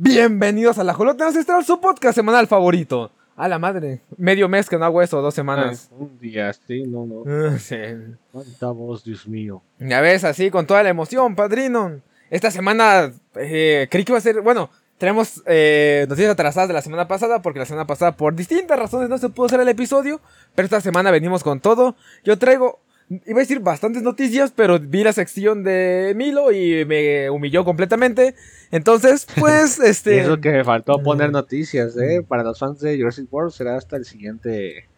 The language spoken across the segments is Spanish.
Bienvenidos a la Jolota Ancestral, su podcast semanal favorito. A la madre, medio mes que no hago eso, dos semanas. Ah, un día, sí, no, no. Ah, sí. Cuánta voz, Dios mío. Ya ves, así, con toda la emoción, padrino. Esta semana eh, creí que iba a ser, bueno, tenemos eh, noticias atrasadas de la semana pasada, porque la semana pasada, por distintas razones, no se pudo hacer el episodio. Pero esta semana venimos con todo. Yo traigo Iba a decir bastantes noticias, pero vi la sección de Milo y me humilló completamente. Entonces, pues, este. Y eso que me faltó poner noticias, ¿eh? Para los fans de Jurassic World será hasta el siguiente.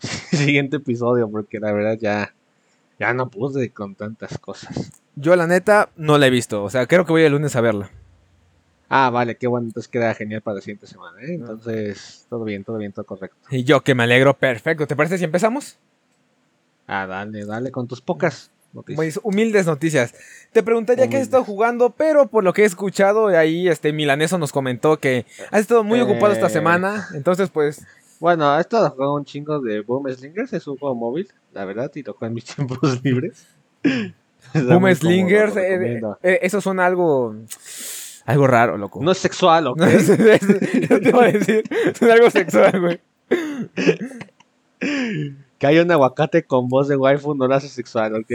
siguiente episodio, porque la verdad ya. Ya no pude con tantas cosas. Yo, la neta, no la he visto. O sea, creo que voy el lunes a verla. Ah, vale, qué bueno. Entonces queda genial para la siguiente semana, ¿eh? Entonces, todo bien, todo bien, todo correcto. Y yo que me alegro, perfecto. ¿Te parece si empezamos? Ah, dale, dale, con tus pocas noticias. humildes noticias. Te preguntaría qué has estado jugando, pero por lo que he escuchado, ahí este Milaneso nos comentó que has estado muy ocupado esta eh. semana. Entonces, pues. Bueno, ha estado jugando un chingo de Boom Slingers, es un juego móvil, la verdad, y tocó en mis tiempos libres. Boom Slingers, eh, eh, eso suena algo. Algo raro, loco. No es sexual, ¿ok? Yo te iba a decir, es algo sexual, güey. Que haya un aguacate con voz de waifu no lo hace sexual, ¿ok?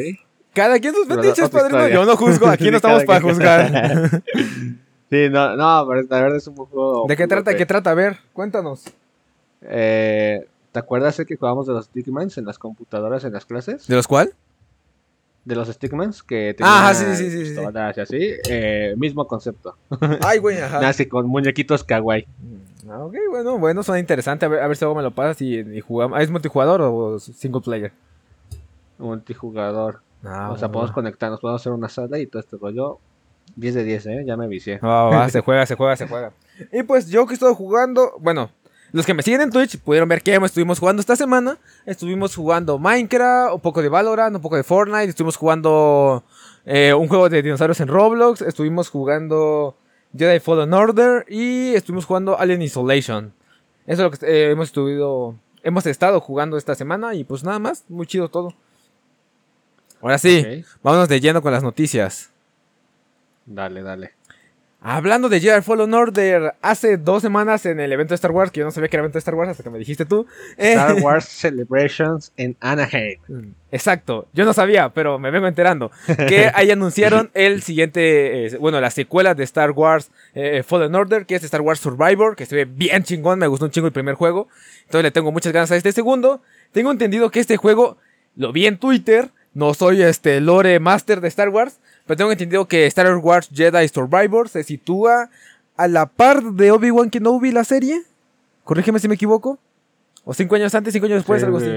Cada quien sus fetiches, padrino. Yo no juzgo, aquí no estamos para juzgar. sí, no, no, pero la verdad es un juego. ¿De qué trata? ¿Qué trata? A ver, cuéntanos. Eh, ¿Te acuerdas el que jugamos de los Stickmans en las computadoras en las clases? ¿De los cuál? De los Stickmans que tenían ah, sí, sí, sí, sí. así. Eh, mismo concepto. Ay, güey, ajá. Así con muñequitos kawaii. Ah, ok, bueno, bueno, suena interesante. A ver, a ver si algo me lo pasas y, jugamos. ¿Es multijugador o single player? Multijugador. Ah, o sea, podemos conectarnos, podemos hacer una sala y todo este rollo. 10 de 10, ¿eh? Ya me vicié. se juega, se juega, se juega. Y pues yo que estoy jugando, bueno, los que me siguen en Twitch pudieron ver que estuvimos jugando esta semana. Estuvimos jugando Minecraft, un poco de Valorant, un poco de Fortnite. Estuvimos jugando eh, un juego de dinosaurios en Roblox. Estuvimos jugando Jedi Fallen Order y estuvimos jugando Alien Isolation. Eso es lo que eh, hemos estado, hemos estado jugando esta semana y pues nada más, muy chido todo. Ahora sí, vámonos de lleno con las noticias. Dale, dale. Hablando de Jedi Fallen Order, hace dos semanas en el evento de Star Wars, que yo no sabía que era evento de Star Wars hasta que me dijiste tú. Star eh, Wars Celebrations en Anaheim. Exacto, yo no sabía, pero me vengo enterando. Que ahí anunciaron el siguiente, eh, bueno, la secuela de Star Wars eh, Fallen Order, que es Star Wars Survivor, que se ve bien chingón, me gustó un chingo el primer juego. Entonces le tengo muchas ganas a este segundo. Tengo entendido que este juego lo vi en Twitter, no soy este lore master de Star Wars pero tengo entendido que Star Wars Jedi Survivor se sitúa a la par de Obi-Wan Kenobi la serie. Corrígeme si me equivoco. O cinco años antes, cinco años después, algo así.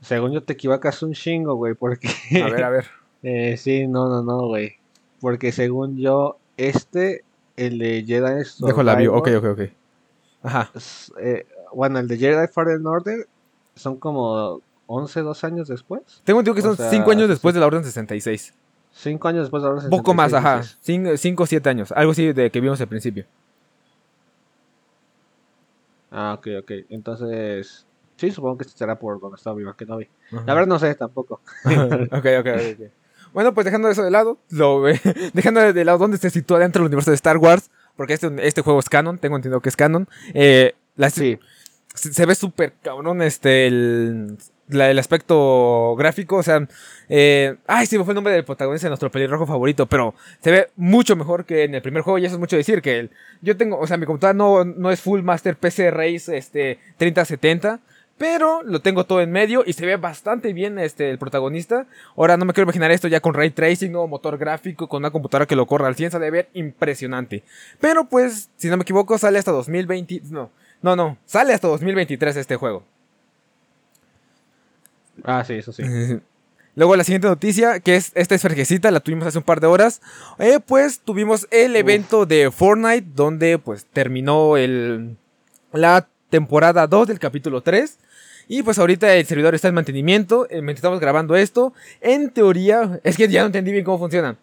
Según yo te equivocas un chingo, güey, porque... A ver, a ver. eh, sí, no, no, no, güey. Porque según yo, este, el de Jedi Survivor... Dejo la view, ok, ok, ok. Ajá. Eh, bueno, el de Jedi Fallen Order son como 11, 2 años después. Tengo entendido que son 5 años después de la Orden 66. Cinco años después de la Orden Poco más, ajá. Cinco, o siete años. Algo así de que vimos al principio. Ah, ok, ok. Entonces. Sí, supongo que será por donde estaba viva que no vi. La verdad no sé tampoco. ok, ok, ok. Bueno, pues dejando eso de lado, lo, dejando de lado dónde se sitúa dentro del universo de Star Wars, porque este, este juego es canon, tengo entendido que es canon. Eh, sí. se, ve súper cabrón este, el, el aspecto gráfico, o sea, eh, ay, sí, fue el nombre del protagonista de nuestro pelirrojo favorito, pero se ve mucho mejor que en el primer juego y eso es mucho decir, que el, yo tengo, o sea, mi computadora no, no es Full Master PC Race este, 3070, pero lo tengo todo en medio y se ve bastante bien este, el protagonista. Ahora no me quiero imaginar esto ya con ray tracing, o motor gráfico, con una computadora que lo corra al 100, se debe ver impresionante. Pero pues, si no me equivoco, sale hasta 2020, no, no, no, sale hasta 2023 este juego. Ah, sí, eso sí. Luego la siguiente noticia, que es esta es fresquecita, la tuvimos hace un par de horas. Eh, pues tuvimos el evento de Fortnite, donde pues terminó el, la temporada 2 del capítulo 3. Y pues ahorita el servidor está en mantenimiento, eh, mientras estamos grabando esto. En teoría, es que ya no entendí bien cómo funciona.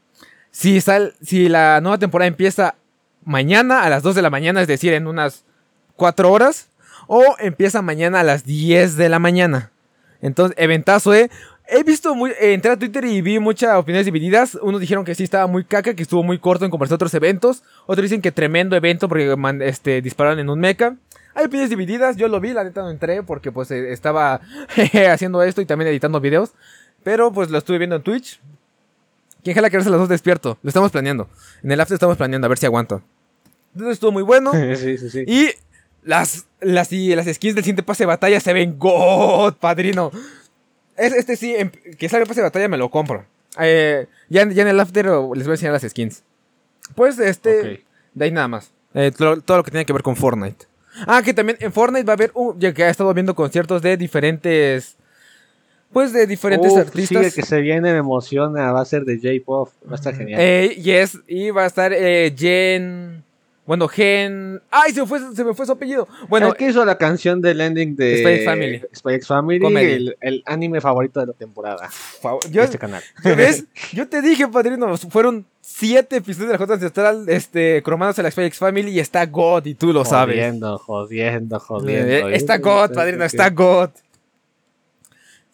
Si, sal, si la nueva temporada empieza mañana a las 2 de la mañana, es decir, en unas 4 horas, o empieza mañana a las 10 de la mañana. Entonces, eventazo, ¿eh? He visto muy. eh, entré a Twitter y vi muchas opiniones divididas. Unos dijeron que sí estaba muy caca, que estuvo muy corto en comparación a otros eventos. Otros dicen que tremendo evento porque man- este, dispararon en un mecha. Hay opiniones divididas. Yo lo vi, la neta no entré porque pues eh, estaba haciendo esto y también editando videos. Pero pues lo estuve viendo en Twitch. ¿Quién jala quedarse las dos despierto? Lo estamos planeando. En el after estamos planeando a ver si aguanto. Entonces estuvo muy bueno. sí, sí, sí. Y las, las, y las skins del siguiente pase de batalla se ven God, padrino. Es, este sí, que salga el pase de batalla me lo compro. Eh, ya, en- ya en el after les voy a enseñar las skins. Pues este, de ahí nada más. Eh, todo, todo lo que tiene que ver con Fortnite. Ah, que también en Fortnite va a haber, un, ya que he estado viendo conciertos de diferentes, pues de diferentes Uf, artistas. Que se viene, me emociona. Va a ser de J-Pop. Va a estar genial. Eh, yes, y va a estar Jen, bueno, Gen, ay, se me fue, se me fue su apellido. Bueno, el que hizo la canción del ending de Spy X Family. Spy Family, el, el anime favorito de la temporada de yo, este canal. ¿Ves? Yo te dije, padrino, fueron siete episodios de la J Ancestral, este, cromándose la Spy X Family y está God, y tú lo sabes. Jodiendo, jodiendo, jodiendo. Está God, padrino, está God.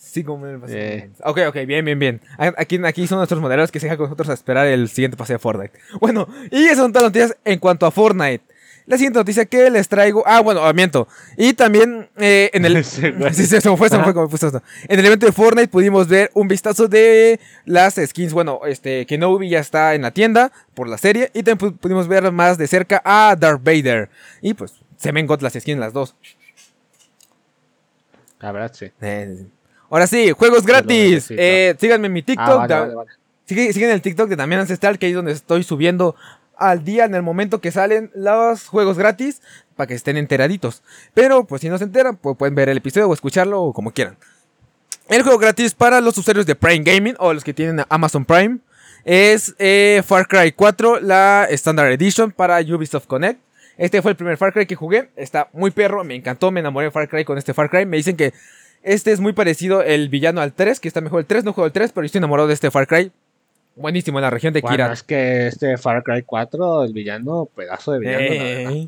Sí, como el pase. Eh. Ok, ok, bien, bien, bien. Aquí, aquí son nuestros moderadores que se dejan con nosotros a esperar el siguiente pase de Fortnite. Bueno, y esas son todas las noticias en cuanto a Fortnite. La siguiente noticia que les traigo. Ah, bueno, ah, miento. Y también eh, en el. Sí, sí, se me fue, se me fue, como puso esto. En el evento de Fortnite pudimos ver un vistazo de las skins. Bueno, este, Kenobi ya está en la tienda por la serie. Y también pu- pudimos ver más de cerca a Darth Vader. Y pues, se ven got las skins las dos. La verdad, sí. Eh, Ahora sí, juegos gratis. Eh, síganme en mi TikTok. Ah, vale, vale, vale. Sigue- siguen el TikTok de también Ancestral, que ahí es donde estoy subiendo al día en el momento que salen los juegos gratis para que estén enteraditos. Pero pues si no se enteran, pues pueden ver el episodio o escucharlo o como quieran. El juego gratis para los usuarios de Prime Gaming o los que tienen Amazon Prime es eh, Far Cry 4, la Standard Edition para Ubisoft Connect. Este fue el primer Far Cry que jugué. Está muy perro, me encantó, me enamoré de Far Cry con este Far Cry. Me dicen que este es muy parecido el villano al 3, que está mejor el 3, no juego el 3, pero yo estoy enamorado de este Far Cry. Buenísimo en la región de Bueno, Kirat. es que este Far Cry 4, el villano, pedazo de villano. la. Eh,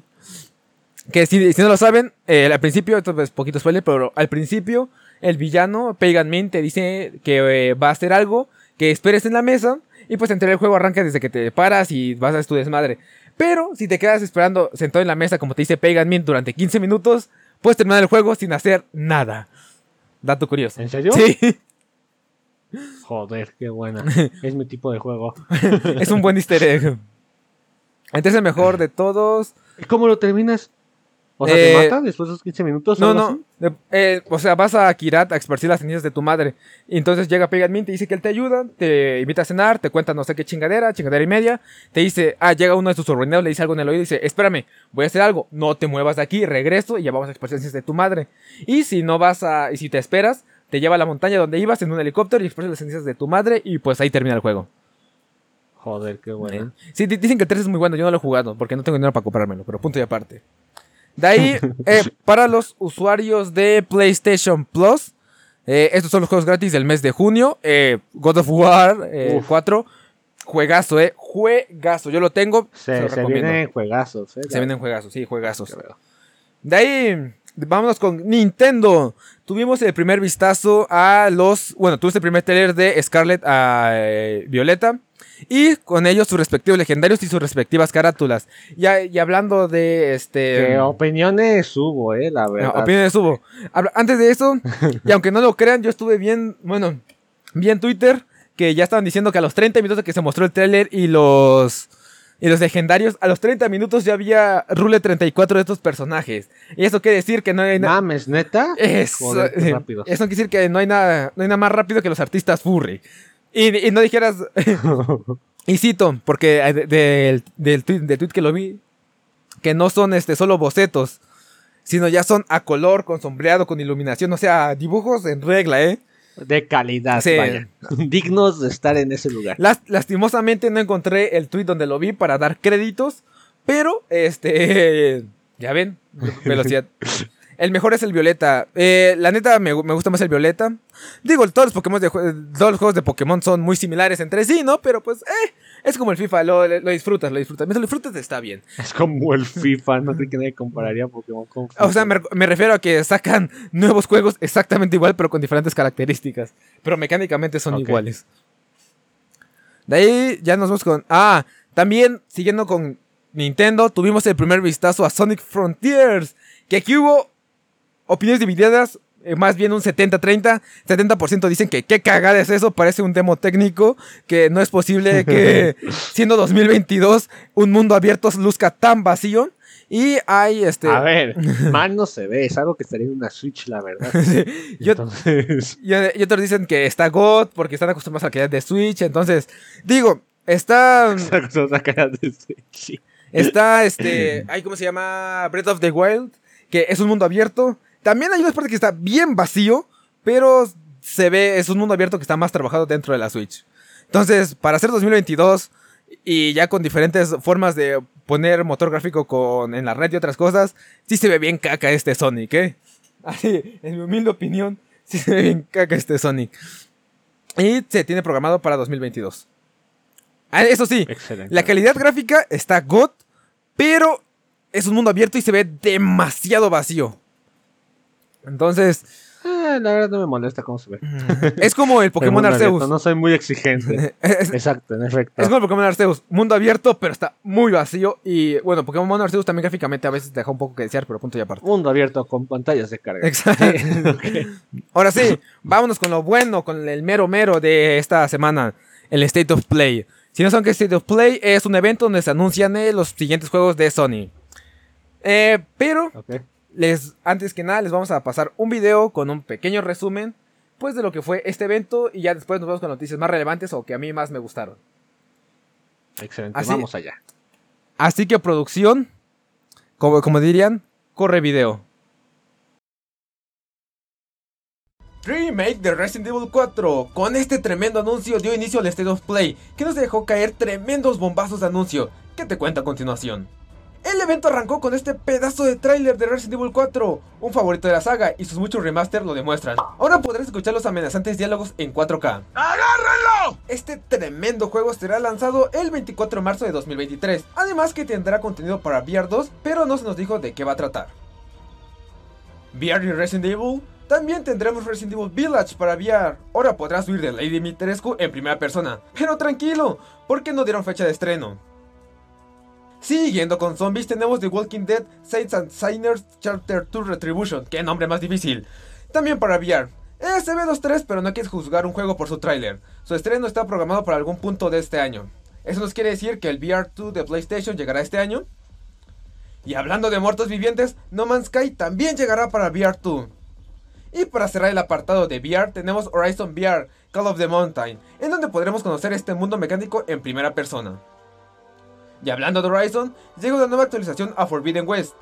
que si, si no lo saben, eh, al principio, esto es poquito spoiler, pero al principio el villano, Pagan Min, te dice que eh, va a hacer algo, que esperes en la mesa, y pues entre el juego arranca desde que te paras y vas a hacer tu desmadre. Pero si te quedas esperando sentado en la mesa, como te dice Pagan Min, durante 15 minutos, puedes terminar el juego sin hacer nada. Dato curioso. ¿En serio? Sí, Joder, qué buena. es mi tipo de juego. es un buen easter egg. Entonces el mejor de todos. ¿Y cómo lo terminas? O sea, Eh, ¿te mata después de esos 15 minutos? No, no. así? De- eh, o sea, vas a Kirat a esparcir las cenizas de tu madre. Y entonces llega Pagan Min, te dice que él te ayuda, te invita a cenar, te cuenta no sé qué chingadera, chingadera y media. Te dice, ah, llega uno de tus sobrinos, le dice algo en el oído y dice, espérame, voy a hacer algo, no te muevas de aquí, regreso y ya vamos a esparcir las cenizas de tu madre. Y si no vas a, y si te esperas, te lleva a la montaña donde ibas en un helicóptero y esparces las cenizas de tu madre y pues ahí termina el juego. Joder, qué buena. Sí, di- dicen que el 3 es muy bueno, yo no lo he jugado porque no tengo dinero para comprármelo, pero punto y aparte. De ahí, eh, para los usuarios de PlayStation Plus, eh, estos son los juegos gratis del mes de junio. eh, God of War eh, Uf. 4, juegazo, eh, juegazo. Yo lo tengo, se, Se, lo se vienen juegazos, ¿eh? Se vienen juegazos, sí, juegazos. De ahí, vámonos con Nintendo. Tuvimos el primer vistazo a los. Bueno, tuviste el primer trailer de Scarlet a eh, Violeta. Y con ellos sus respectivos legendarios y sus respectivas carátulas. Ya, y hablando de este. Que opiniones hubo, eh, la no, verdad. opiniones hubo. Antes de eso, y aunque no lo crean, yo estuve bien. Bueno, vi en Twitter que ya estaban diciendo que a los 30 minutos que se mostró el trailer y los. Y los legendarios, a los 30 minutos ya había Rule 34 de estos personajes. Y eso quiere decir que no hay nada. Mames, neta. Eso, Joder, qué eh, rápido. eso quiere decir que no hay nada, no hay nada más rápido que los artistas furry. Y, y no dijeras, y cito, porque de- del, del, tweet, del tweet que lo vi, que no son este, solo bocetos, sino ya son a color, con sombreado, con iluminación, o sea, dibujos en regla, ¿eh? De calidad, Sí. vaya. Dignos de estar en ese lugar. Las- lastimosamente no encontré el tweet donde lo vi para dar créditos, pero este, ya ven, velocidad. El mejor es el Violeta. Eh, la neta me, me gusta más el Violeta. Digo, todos los Pokémon de todos los juegos de Pokémon son muy similares entre sí, ¿no? Pero pues, eh, Es como el FIFA, lo, lo disfrutas, lo disfrutas. Mientras lo disfrutas está bien. Es como el FIFA, no sé que nadie compararía Pokémon con FIFA. O sea, me, me refiero a que sacan nuevos juegos exactamente igual, pero con diferentes características. Pero mecánicamente son iguales. De ahí ya nos vamos con. Ah, también siguiendo con Nintendo, tuvimos el primer vistazo a Sonic Frontiers. Que aquí hubo opiniones divididas. eh, Más bien un 70-30. 70% dicen que qué cagada es eso. Parece un demo técnico. Que no es posible que siendo 2022 un mundo abierto luzca tan vacío. Y hay este. A ver, mal no se ve, es algo que estaría en una Switch, la verdad. Yo- Entonces, Y, y otros dicen que está God porque están acostumbrados a la calidad de Switch. Entonces, digo, está. esa cosa sacará de Switch. Está este. Ay, ¿Cómo se llama? Breath of the Wild. Que es un mundo abierto. También hay una parte que está bien vacío. Pero se ve, es un mundo abierto que está más trabajado dentro de la Switch. Entonces, para hacer 2022 y ya con diferentes formas de poner motor gráfico con, en la red y otras cosas, sí se ve bien caca este Sonic, ¿eh? Así, en mi humilde opinión, sí se ve bien caca este Sonic. Y se tiene programado para 2022. Ah, eso sí, Excelente. la calidad gráfica está good, pero es un mundo abierto y se ve demasiado vacío. Entonces, Ah, la verdad no me molesta cómo se ve. es como el Pokémon Arceus. abierto, No soy muy exigente. Es, Exacto, en efecto. es como el Pokémon Arceus, mundo abierto, pero está muy vacío. Y bueno, Pokémon Arceus también gráficamente a veces deja un poco que desear, pero punto y aparte. Mundo abierto con pantallas de carga. Exacto. Ahora sí, vámonos con lo bueno, con el mero mero de esta semana, el State of Play. Si no saben qué es State of Play, es un evento donde se anuncian eh, los siguientes juegos de Sony. Eh, pero Ok. Les, antes que nada, les vamos a pasar un video con un pequeño resumen, pues de lo que fue este evento y ya después nos vamos con noticias más relevantes o que a mí más me gustaron. Excelente, Así- vamos allá. Así que producción, como, como dirían, corre video. Remake de Resident Evil 4. Con este tremendo anuncio dio inicio al State of Play, que nos dejó caer tremendos bombazos de anuncio, que te cuento a continuación. El evento arrancó con este pedazo de tráiler de Resident Evil 4, un favorito de la saga, y sus muchos remaster lo demuestran. Ahora podrás escuchar los amenazantes diálogos en 4K. ¡Agárrenlo! Este tremendo juego será lanzado el 24 de marzo de 2023, además que tendrá contenido para VR 2, pero no se nos dijo de qué va a tratar. VR y Resident Evil. También tendremos Resident Evil Village para VR. Ahora podrás huir de Lady Dimitrescu en primera persona. Pero tranquilo, porque no dieron fecha de estreno. Siguiendo con zombies tenemos The Walking Dead Saints and Sinners Chapter 2 Retribution. Qué nombre más difícil. También para VR. Eh, se ve 2-3 pero no quieres juzgar un juego por su tráiler. Su estreno está programado para algún punto de este año. Eso nos quiere decir que el VR 2 de PlayStation llegará este año. Y hablando de muertos vivientes, No Man's Sky también llegará para VR 2. Y para cerrar el apartado de VR tenemos Horizon VR Call of the Mountain, en donde podremos conocer este mundo mecánico en primera persona. Y hablando de Horizon, llega una nueva actualización a Forbidden West,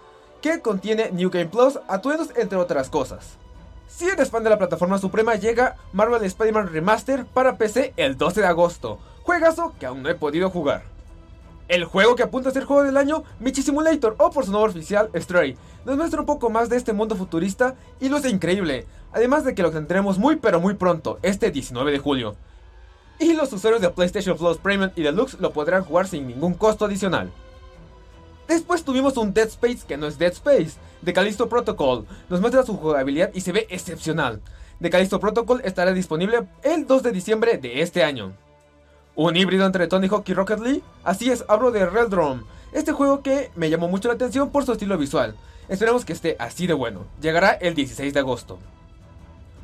que contiene New Game Plus, atuendos entre otras cosas. Si eres fan de la plataforma suprema, llega Marvel Spider-Man Remaster para PC el 12 de agosto, juegazo que aún no he podido jugar. El juego que apunta a ser juego del año, Michi Simulator, o por su nombre oficial, Stray, nos muestra un poco más de este mundo futurista y luce increíble, además de que lo tendremos muy pero muy pronto, este 19 de julio. Y los usuarios de PlayStation Plus Premium y Deluxe lo podrán jugar sin ningún costo adicional. Después tuvimos un Dead Space que no es Dead Space, de Callisto Protocol. Nos muestra su jugabilidad y se ve excepcional. De Callisto Protocol estará disponible el 2 de diciembre de este año. Un híbrido entre Tony Hawk y Rocket League. Así es, hablo de Realdrome. Este juego que me llamó mucho la atención por su estilo visual. Esperemos que esté así de bueno. Llegará el 16 de agosto.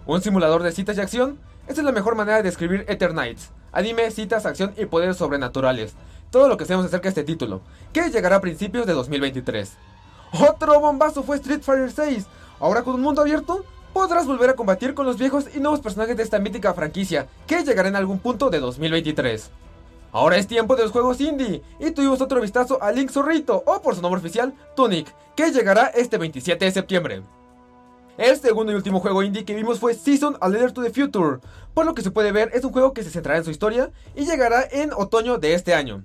Un simulador de citas y acción. Esta es la mejor manera de describir Eternights. Anime, citas, acción y poderes sobrenaturales. Todo lo que sabemos acerca de este título, que llegará a principios de 2023. Otro bombazo fue Street Fighter 6. Ahora con un mundo abierto, podrás volver a combatir con los viejos y nuevos personajes de esta mítica franquicia, que llegará en algún punto de 2023. Ahora es tiempo de los juegos indie, y tuvimos otro vistazo a Link Zorrito, o por su nombre oficial, Tunic, que llegará este 27 de septiembre. El segundo y último juego indie que vimos fue Season A Letter to the Future. Por lo que se puede ver, es un juego que se centrará en su historia y llegará en otoño de este año.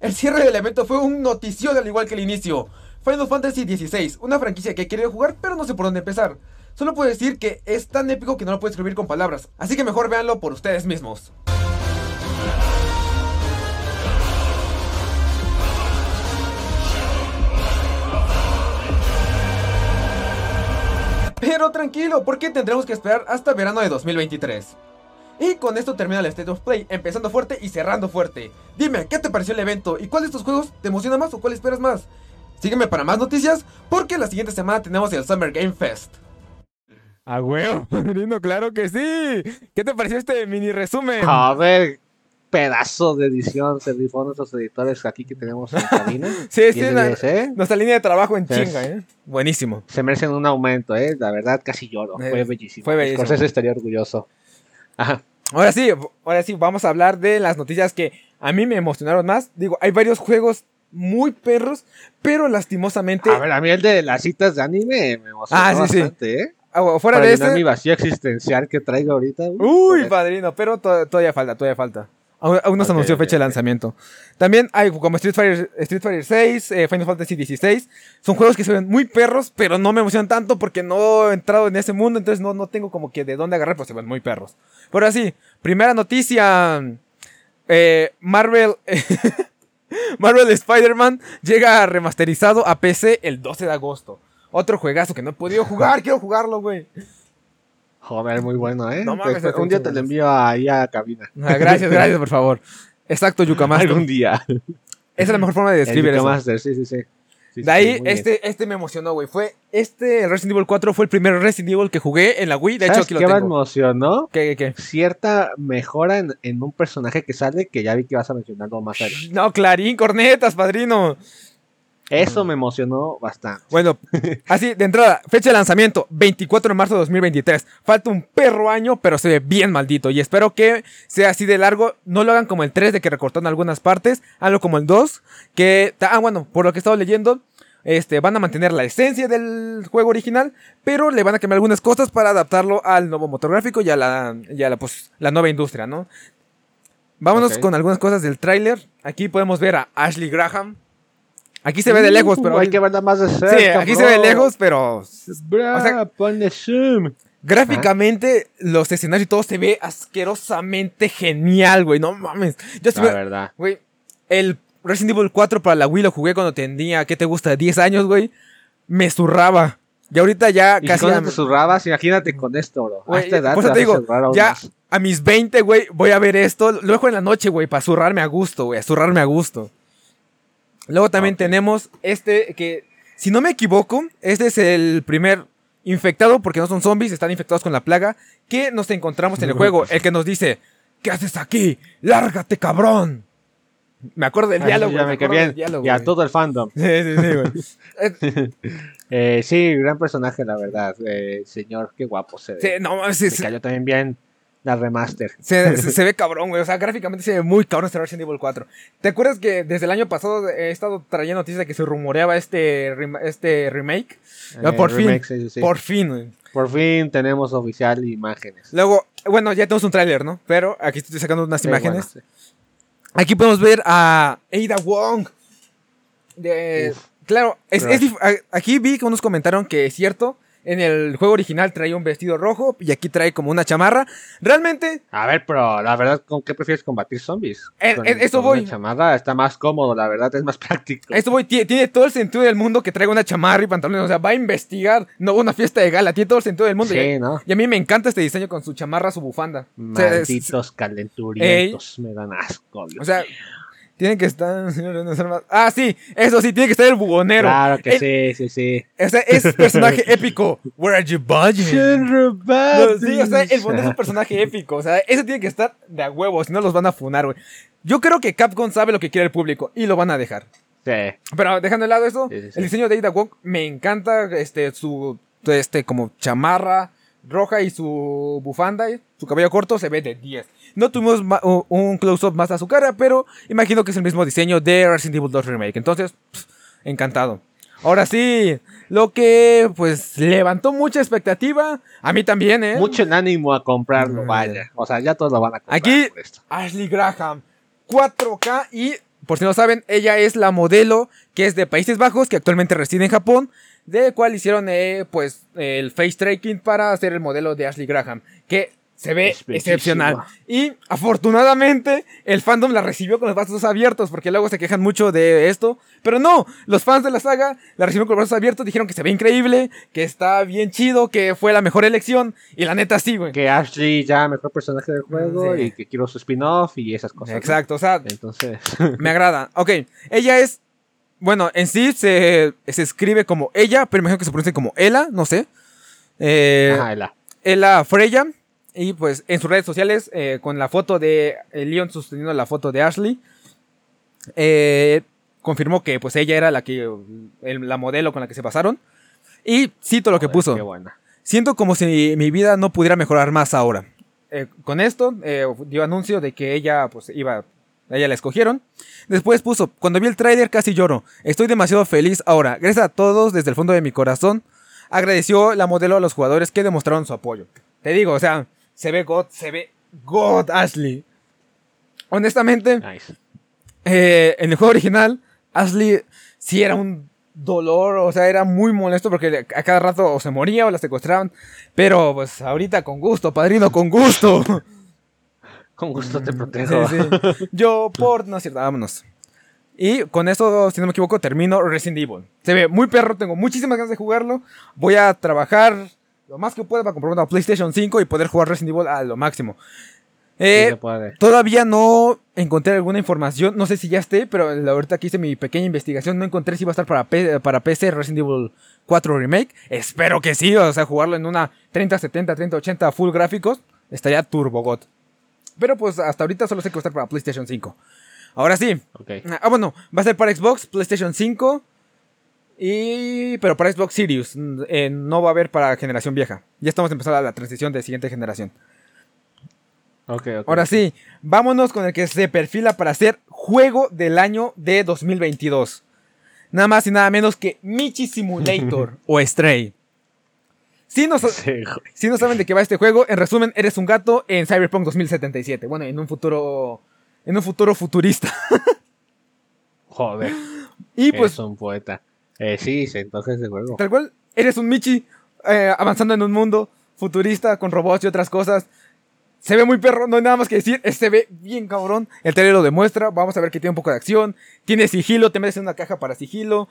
El cierre del evento fue un notición al igual que el inicio. Final Fantasy XVI, una franquicia que he querido jugar pero no sé por dónde empezar. Solo puedo decir que es tan épico que no lo puedo escribir con palabras, así que mejor véanlo por ustedes mismos. Pero tranquilo, porque tendremos que esperar hasta verano de 2023. Y con esto termina el State of Play, empezando fuerte y cerrando fuerte. Dime, ¿qué te pareció el evento? ¿Y cuál de estos juegos te emociona más o cuál esperas más? Sígueme para más noticias, porque la siguiente semana tenemos el Summer Game Fest. A huevo, padrino, claro que sí. ¿Qué te pareció este mini resumen? A ver, pedazo de edición se rifó nuestros editores aquí que tenemos en cabina. sí, sí, nuestra línea de trabajo en chinga, ¿eh? Buenísimo. Se merecen un aumento, ¿eh? La verdad, casi lloro. fue eh, bellísimo. Fue bellísimo. eso estaría orgulloso. Ajá. Ahora sí, ahora sí, vamos a hablar de las noticias que a mí me emocionaron más. Digo, hay varios juegos muy perros, pero lastimosamente. A ver, a mí el de las citas de anime me emocionó ah, sí, bastante, ¿eh? Ah, fuera de ese. mi vacío existencial que traigo ahorita. Uy, padrino, pero todavía falta, todavía falta. Aún no se anunció fecha de lanzamiento. También hay como Street Fighter, Street Fighter 6, eh, Final Fantasy 16. Son juegos que se ven muy perros, pero no me emocionan tanto porque no he entrado en ese mundo, entonces no, no tengo como que de dónde agarrar, pues se ven muy perros. Pero así, primera noticia. Eh, Marvel. Marvel Spider-Man llega remasterizado a PC el 12 de agosto. Otro juegazo que no he podido jugar, quiero jugarlo, güey. Joder, muy bueno, ¿eh? No mames, un día te lo envío ahí a cabina. Ah, gracias, gracias, por favor. Exacto, Yukamaster. Algún día. Esa es la mejor forma de describir eso. sí, sí, sí. de ahí, este, este me emocionó, güey. Fue este Resident Evil 4 fue el primer Resident Evil que jugué en la Wii. De hecho, aquí lo qué me emocionó? ¿Qué, qué, Cierta mejora en, en, un personaje que sale que ya vi que vas a mencionarlo más adelante. No, Clarín, cornetas, padrino. Eso me emocionó bastante. Bueno, así de entrada, fecha de lanzamiento, 24 de marzo de 2023. Falta un perro año, pero se ve bien maldito. Y espero que sea así de largo. No lo hagan como el 3 de que recortaron algunas partes. Hazlo como el 2. Que, ah, bueno, por lo que he estado leyendo, este, van a mantener la esencia del juego original, pero le van a cambiar algunas cosas para adaptarlo al nuevo motor gráfico y a la, la, pues, la nueva industria, ¿no? Vámonos con algunas cosas del tráiler. Aquí podemos ver a Ashley Graham, Aquí se ve de lejos, pero. Hay que verla más de cerca. Sí, aquí se ve de lejos, pero. Bra, o sea, ponle zoom. Gráficamente, los escenarios y todo se ve asquerosamente genial, güey. No mames. Yo La verdad. Güey, el Resident Evil 4 para la Wii lo jugué cuando tenía, ¿qué te gusta? 10 años, güey. Me zurraba. Y ahorita ya ¿Y casi. Cuando te zurrabas, imagínate con esto, bro. a esta edad. Por te, digo, ya a mis 20, güey, voy a ver esto. Lo dejo en la noche, güey, para zurrarme a gusto, güey. A zurrarme a gusto. Luego también tenemos este que, si no me equivoco, este es el primer infectado, porque no son zombies, están infectados con la plaga, que nos encontramos en el juego. El que nos dice, ¿qué haces aquí? ¡Lárgate, cabrón! Me acuerdo del diálogo. Ya me, bien. y a todo el fandom. Sí, sí, sí, güey. eh, sí, gran personaje, la verdad. Eh, señor, qué guapo se ve. Sí, no, sí, me cayó también bien la remaster. Se, se, ve cabrón, güey. O sea, gráficamente se ve muy cabrón este Resident Evil 4. ¿Te acuerdas que desde el año pasado he estado trayendo noticias de que se rumoreaba este, este remake? Eh, por fin. Por fin, güey. Por fin tenemos oficial imágenes. Luego, bueno, ya tenemos un tráiler, ¿no? Pero aquí estoy sacando unas imágenes. Aquí podemos ver a Ada Wong. De, claro, es, aquí vi que unos comentaron que es cierto en el juego original traía un vestido rojo y aquí trae como una chamarra. Realmente. A ver, pero la verdad, ¿con qué prefieres combatir zombies? Eh, eh, eso voy. Una chamarra está más cómodo, la verdad, es más práctico. Eso voy. Tiene, todo el sentido del mundo que traiga una chamarra y pantalones. O sea, va a investigar, no una fiesta de gala. Tiene todo el sentido del mundo. Sí, y, ¿no? y a mí me encanta este diseño con su chamarra, su bufanda. Malditos calenturientos, me dan asco. O sea, tiene que estar. Ah, sí, eso sí, tiene que estar el bugonero. Claro que sí, sí, sí. Ese es personaje épico. Where are you budging? No, sí, o sea, el bugonero es un personaje épico. O sea, ese tiene que estar de a huevo, si no los van a funar, güey. Yo creo que Capcom sabe lo que quiere el público y lo van a dejar. Sí. Pero dejando de lado eso, el diseño de Ada Wong me encanta. Este, su. Este, como chamarra roja y su bufanda, su cabello corto se ve de 10. No tuvimos un close-up más a su cara, pero imagino que es el mismo diseño de Resident Evil 2 Remake. Entonces, encantado. Ahora sí, lo que pues levantó mucha expectativa, a mí también, ¿eh? Mucho en ánimo a comprarlo, vaya. O sea, ya todos lo van a comprar. Aquí, Ashley Graham, 4K y, por si no saben, ella es la modelo que es de Países Bajos, que actualmente reside en Japón, de cual hicieron eh, pues el face tracking para hacer el modelo de Ashley Graham, que se ve excepcional. Y afortunadamente el fandom la recibió con los brazos abiertos, porque luego se quejan mucho de esto. Pero no, los fans de la saga la recibieron con los brazos abiertos, dijeron que se ve increíble, que está bien chido, que fue la mejor elección. Y la neta sí, güey. Que Ashley ya mejor personaje del juego Sí. y que quiero su spin-off y esas cosas. ¿no? Exacto, o sea, Entonces, me agrada. Ok, ella es. Bueno, en sí se, se escribe como ella, pero imagino que se pronuncia como Ella, no sé. Eh, ajá, la. Ella Freya. Y pues en sus redes sociales, eh, con la foto de eh, Leon sosteniendo la foto de Ashley, eh, confirmó que pues ella era la que el- la modelo con la que se pasaron. Y cito lo que Joder, puso. Qué buena. Siento como si mi vida no pudiera mejorar más ahora. Eh, con esto eh, dio anuncio de que ella pues iba, a ella la escogieron. Después puso, cuando vi el trailer casi lloro. Estoy demasiado feliz ahora. Gracias a todos desde el fondo de mi corazón. Agradeció la modelo a los jugadores que demostraron su apoyo. Te digo, o sea, se ve God, se ve God Ashley. Honestamente, Nice. eh, en el juego original, Ashley sí era un dolor, o sea, era muy molesto porque a cada rato o se moría o la secuestraban. Pero pues ahorita con gusto, padrino, con gusto. Con gusto te protejo. Sí, sí. Yo por... No es cierto, vámonos. Y con eso, si no me equivoco, termino Resident Evil. Se ve muy perro, tengo muchísimas ganas de jugarlo. Voy a trabajar lo más que pueda para comprar una PlayStation 5 y poder jugar Resident Evil a lo máximo. Eh. Todavía no encontré alguna información, no sé si ya esté, pero la- ahorita que hice mi pequeña investigación no encontré si va a estar para, P- para PC Resident Evil 4 Remake. Espero que sí, o sea, jugarlo en una 3070, 3080 full gráficos, estaría turbogot. Pero pues hasta ahorita solo sé que va a estar para PlayStation 5. Ahora sí, ah bueno, va a ser para Xbox, PlayStation 5 y... pero para Xbox Series, mm, eh, no va a haber para generación vieja. Ya estamos empezando la transición de siguiente generación. Ok, ok. Ahora sí, vámonos con el que se perfila para ser juego del año de 2022. Nada más y nada menos que Michi Simulator o Stray. Si no, Sí, si no saben de qué va este juego, en resumen, eres un gato en Cyberpunk 2077. Bueno, en un futuro. En un futuro futurista. Joder. Y pues, es un poeta. Eh, sí, sí, entonces de juego. tal cual, eres un Michi eh, avanzando en un mundo futurista con robots y otras cosas. Se ve muy perro, no hay nada más que decir. Se ve bien cabrón. El trailer lo demuestra. Vamos a ver que tiene un poco de acción. Tiene sigilo, te metes en una caja para sigilo.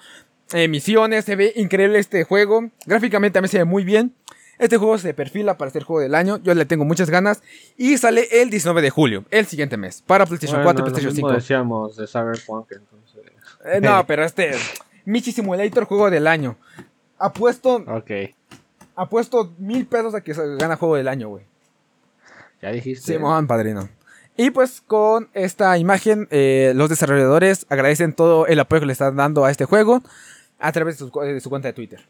Eh, misiones, se ve increíble este juego. Gráficamente también se ve muy bien. Este juego se perfila para ser juego del año. Yo le tengo muchas ganas. Y sale el 19 de julio, el siguiente mes. Para PlayStation Bueno, 4 y lo PlayStation mismo 5. decíamos de Cyberpunk, entonces. Eh, no, pero este. Michi Simulator, juego del año. Apuesto, Ok. apuesto mil pesos a que se gana juego del año, güey. Ya dijiste. Simón, padrino. Y pues con esta imagen, eh, los desarrolladores agradecen todo el apoyo que le están dando a este juego a través de su, de su cuenta de Twitter.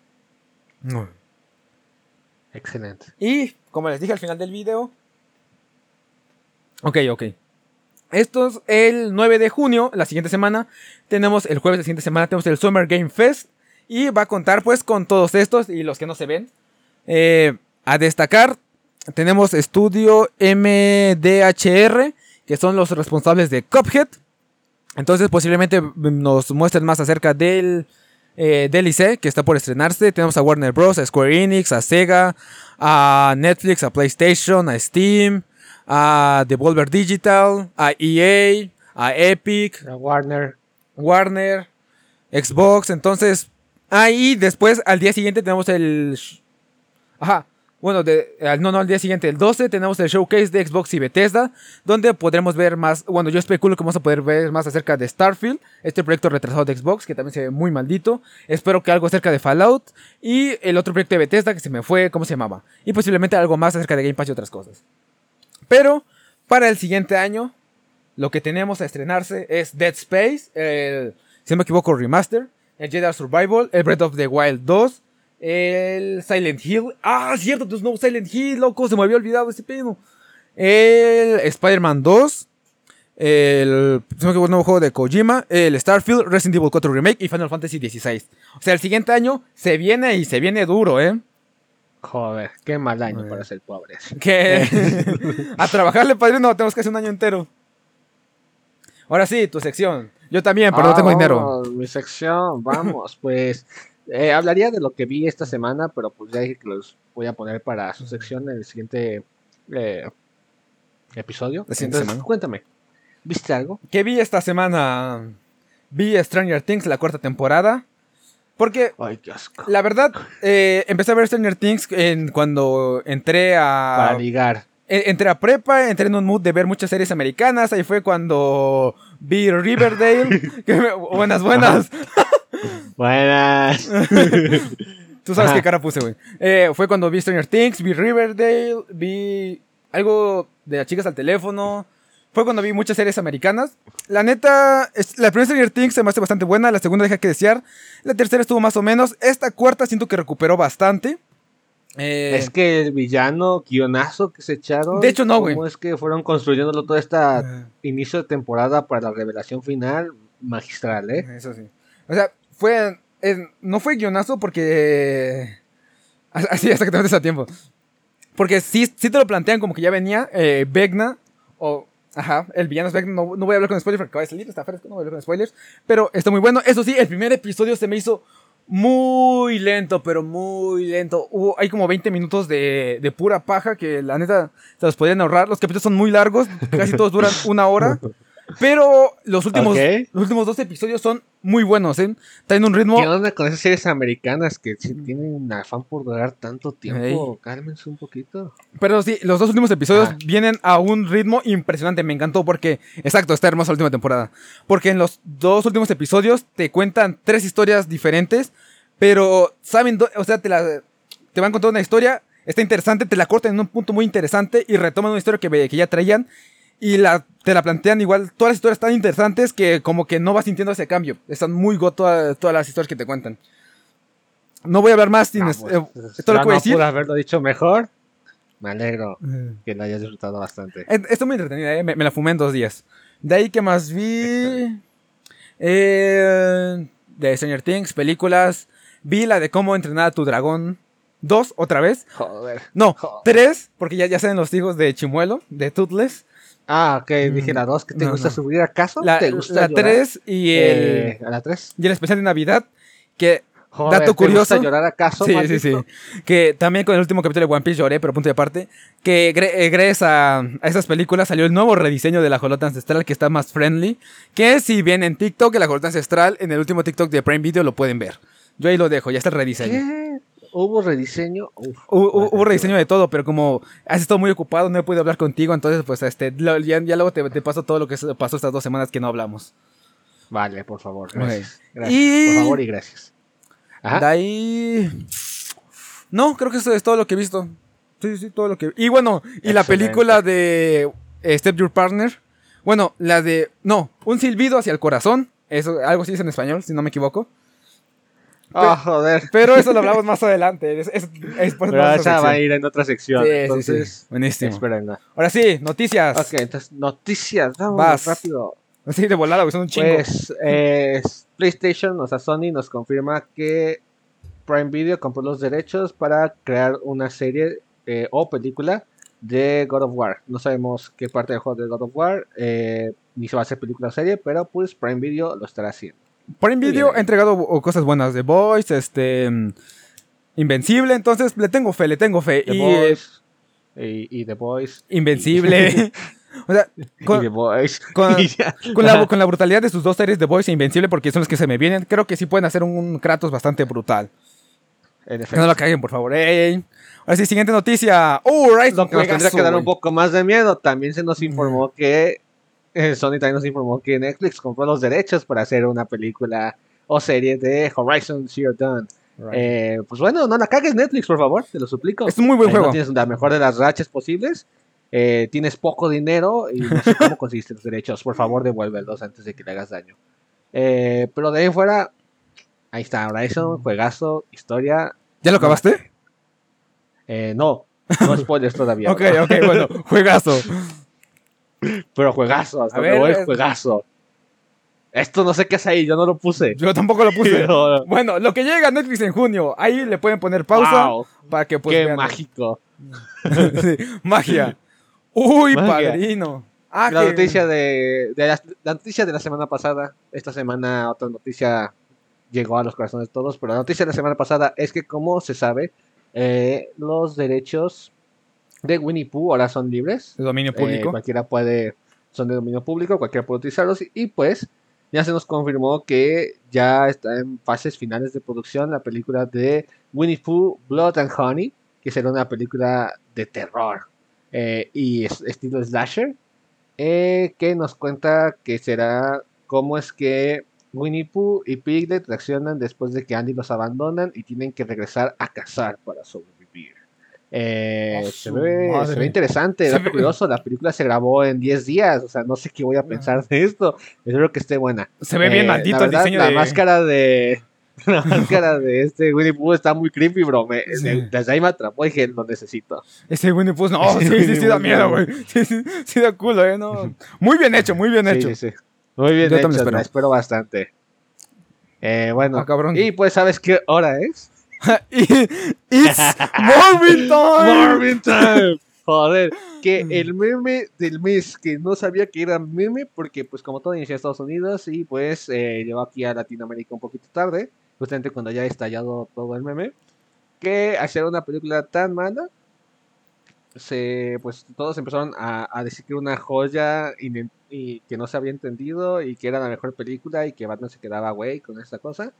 Excelente. Y como les dije al final del video. Ok, ok. Esto es el 9 de junio, la siguiente semana. Tenemos el jueves de la siguiente semana, tenemos el Summer Game Fest. Y va a contar pues con todos estos y los que no se ven. Eh, a destacar, tenemos Estudio MDHR, que son los responsables de Cuphead. Entonces posiblemente nos muestren más acerca del eh, que está por estrenarse. Tenemos a Warner Bros., a Square Enix, a Sega, a Netflix, a PlayStation, a Steam, a Devolver Digital, a EA, a Epic, La Warner. Warner, Xbox. Entonces, ahí después al día siguiente tenemos el... Ajá. Bueno, de, no, no, al día siguiente, el 12, tenemos el showcase de Xbox y Bethesda, donde podremos ver más, bueno, yo especulo que vamos a poder ver más acerca de Starfield, este proyecto retrasado de Xbox, que también se ve muy maldito. Espero que algo acerca de Fallout, y el otro proyecto de Bethesda, que se me fue, ¿cómo se llamaba? Y posiblemente algo más acerca de Game Pass y otras cosas. Pero, para el siguiente año, lo que tenemos a estrenarse es Dead Space, el, si no me equivoco, Remaster, el Jedi Survival, el Breath of the Wild 2, el Silent Hill. Ah, cierto, tus nuevos Silent Hill, loco, se me había olvidado ese pedo. El Spider-Man 2, el, si no nuevo juego de Kojima, el Starfield, Resident Evil 4 Remake y Final Fantasy 16. O sea, el siguiente año se viene y se viene duro, ¿eh? Joder, qué mal año Joder. para ser pobre. Que a trabajarle, padrino, tenemos que hacer un año entero. Ahora sí, tu sección. Yo también, pero no tengo Ah, dinero. Mi sección, vamos, pues. eh, hablaría de lo que vi esta semana, pero pues ya dije que los voy a poner para su sección en el siguiente eh, episodio. La siguiente Entonces, semana. cuéntame, ¿viste algo? ¿Qué vi esta semana? Vi Stranger Things, la cuarta temporada. Porque, Ay, qué asco. la verdad, eh, empecé a ver Stranger Things en, cuando entré Para a... ligar. en- Entré a prepa, entré en un mood de ver muchas series americanas. Ahí fue cuando vi Riverdale. que me- buenas, buenas. Buenas. Tú sabes Ajá. qué cara puse, güey. Eh, fue cuando vi Stranger Things, vi Riverdale, vi algo de las chicas al teléfono. Fue cuando vi muchas series americanas. La neta, es- la primera Stranger Things se me hace bastante buena, la segunda deja que desear. La tercera estuvo más o menos. Esta cuarta siento que recuperó bastante. Eh, es que el villano, guionazo que se echaron. De hecho, no, güey. ¿Cómo es que fueron construyéndolo todo este eh, inicio de temporada para la revelación final? Magistral, ¿eh? Eso sí. O sea, fue. eh, no fue guionazo porque. Así, exactamente ese tiempo. Porque sí, sí te lo plantean como que ya venía eh, Vecna. O. Ajá, el villano Vecna. No, no voy a hablar con spoilers porque acaba de salir, está fresco, no voy a hablar con spoilers. Pero está muy bueno. Eso sí, el primer episodio se me hizo muy lento, pero muy lento. Hubo, hay como 20 minutos de, de pura paja que la neta se los podrían ahorrar. Los capítulos son muy largos, casi todos duran una hora. Pero los últimos, Ok. los últimos dos episodios son muy buenos, ¿eh? Traen un ritmo. ¿Qué onda con esas series americanas que sí tienen afán por durar tanto tiempo? Cálmense un poquito. Pero sí, los dos últimos episodios Ajá. vienen a un ritmo impresionante. Me encantó porque, exacto, está hermosa la última temporada. Porque en los dos últimos episodios te cuentan tres historias diferentes, pero saben, o sea, te, la, te van contando una historia, está interesante, te la cortan en un punto muy interesante y retoman una historia que, que ya traían y la, te la plantean igual. Todas las historias tan interesantes que como que no vas sintiendo ese cambio. Están muy go toda- todas las historias que te cuentan. No voy a hablar más. sin Ah, es- pues, eh, esto lo que voy a no decir. pude haberlo dicho mejor. Me alegro que lo hayas disfrutado bastante. Eh, Está muy entretenida, ¿eh? me, me la fumé en dos días. De ahí que más vi. Eh, de Stranger Things, películas. Vi la de cómo entrenar a tu dragón. Dos, otra vez. Joder. No, Joder. tres, porque ya, ya salen los hijos de Chimuelo, de Toothless. Ah, ok, Mm, dije la 2. ¿Que te no, gusta no. subir acaso? La, ¿Te gusta la llorar? tres y el, Eh, ¿A la 3? y el especial de Navidad. Que Joder, Dato ¿te curioso. gusta llorar acaso? Sí, sí, sí. Que también con el último capítulo de One Piece lloré, pero punto de aparte. Que eh, gracias a, a esas películas salió el nuevo rediseño de la Jolota Ancestral que está más friendly. Que si bien en TikTok, la Jolota Ancestral, en el último TikTok de Prime Video lo pueden ver. Yo ahí lo dejo, ya está el rediseño. ¿Qué? ¿Hubo rediseño? Uf, Hubo, rediseño de todo, pero como has estado muy ocupado, no he podido hablar contigo, entonces pues este, ya, ya luego te, te paso todo lo que pasó estas dos semanas que no hablamos. Vale, por favor. Gracias. Gracias. Y- Por favor y gracias. Ajá. De ahí... No, creo que eso es todo lo que he visto. Sí, sí, todo lo que... Y bueno, y la película de eh, Step Your Partner. Bueno, la de... No, Un silbido hacia el corazón. Eso, algo así es en español, si no me equivoco. Ah, joder. Pero eso lo hablamos más adelante. Es, es, es Pero esa va a ir en otra sección. Sí, sí, entonces, sí. Buenísimo. espérenla. Ahora sí, noticias. Ok, entonces, noticias. Vamos Vas. rápido. Así de volada, son un chingo. Pues eh, PlayStation, o sea, Sony nos confirma que Prime Video compró los derechos para crear una serie eh, o película de God of War. No sabemos qué parte del juego de God of War, eh, ni se va a hacer película o serie, pero pues Prime Video lo estará haciendo. Prime Video ha entregado o- cosas buenas. The Voice, este... mm, Invencible, entonces le tengo fe, le tengo fe. The y eh, Boys y, y The Boys. Invencible. o sea, y con, The Boys. con- la, con la brutalidad de sus dos series de Voice e Invencible, porque son los que se me vienen, creo que sí pueden hacer un Kratos bastante brutal. Que no lo caguen, por favor. Ey. Ahora sí, siguiente noticia. Oh, Rise Lo que nos tendría que dar un poco más de miedo. También se nos informó que Sony también nos informó que Netflix compró los derechos para hacer una película o serie de Horizon Zero Dawn. Eh, pues bueno, no la cagues Netflix, por favor, te lo suplico. Es un muy buen Ahí no juego. tienes la mejor de las rachas posibles. eh, tienes poco dinero y no sé cómo conseguiste los derechos. Por favor, devuélvelos antes de que le hagas daño. Eh, pero de ahí fuera, ahí está Horizon, juegazo, historia. ¿Ya lo acabaste? Eh, no, no spoilers todavía. Ok, ok, bueno, juegazo. Pero juegazo, hasta A me ver, voy, eh. juegazo. Esto no sé qué es ahí, yo no lo puse. Yo tampoco lo puse. Bueno, lo que llega a Netflix en junio, ahí le pueden poner pausa Wow, para que pues qué vean. mágico. Sí, magia. Uy, Magia. padrino. Ah, la que- noticia de, de la, la noticia de la semana pasada, esta semana otra noticia llegó a los corazones de todos, pero la noticia de la semana pasada es que como se sabe, eh, los derechos de Winnie Pooh ahora son libres. De dominio Eh, público. cualquiera puede, son de dominio público, cualquiera puede utilizarlos. Y, y, pues ya se nos confirmó que ya está en fases finales de producción la película de Winnie Pooh, Blood and Honey, que será una película de terror eh, y es- estilo slasher, eh, que nos cuenta que será cómo es que Winnie Pooh y Piglet reaccionan después de que Andy los abandonan y tienen que regresar a cazar para sobrevivir. Eh, ¡A se, ve, se madre! ve interesante, dato curioso, la película se grabó en 10 días, o sea, no sé qué voy a pensar de esto, espero que esté buena. Se ve bien Eh, maldito la el verdad, diseño la de. máscara de la máscara de este Winnie Pooh está muy creepy, bro. Me- Sí. de- desde ahí me atrapó y dije, lo necesito. Ese Winnie Pooh. No, sí, sí, sí da miedo, güey. Sí, sí, sí da culo, eh. No. Muy bien hecho, muy bien hecho. sí, sí. Muy bien Yo hecho, también espero. espero bastante. Eh, bueno, Ah, cabrón. y pues, ¿sabes qué hora es? y, It's Marvin Time. Marvin Time. Joder, que el meme del mes, que no sabía que era meme, porque pues como todo inició en Estados Unidos y pues eh, llegó aquí a Latinoamérica un poquito tarde, justamente cuando ya ha estallado todo el meme, que hacer una película tan mala, se, pues todos empezaron a, a decir que era una joya inen- y que no se había entendido y que era la mejor película y que Batman se quedaba güey con esta cosa.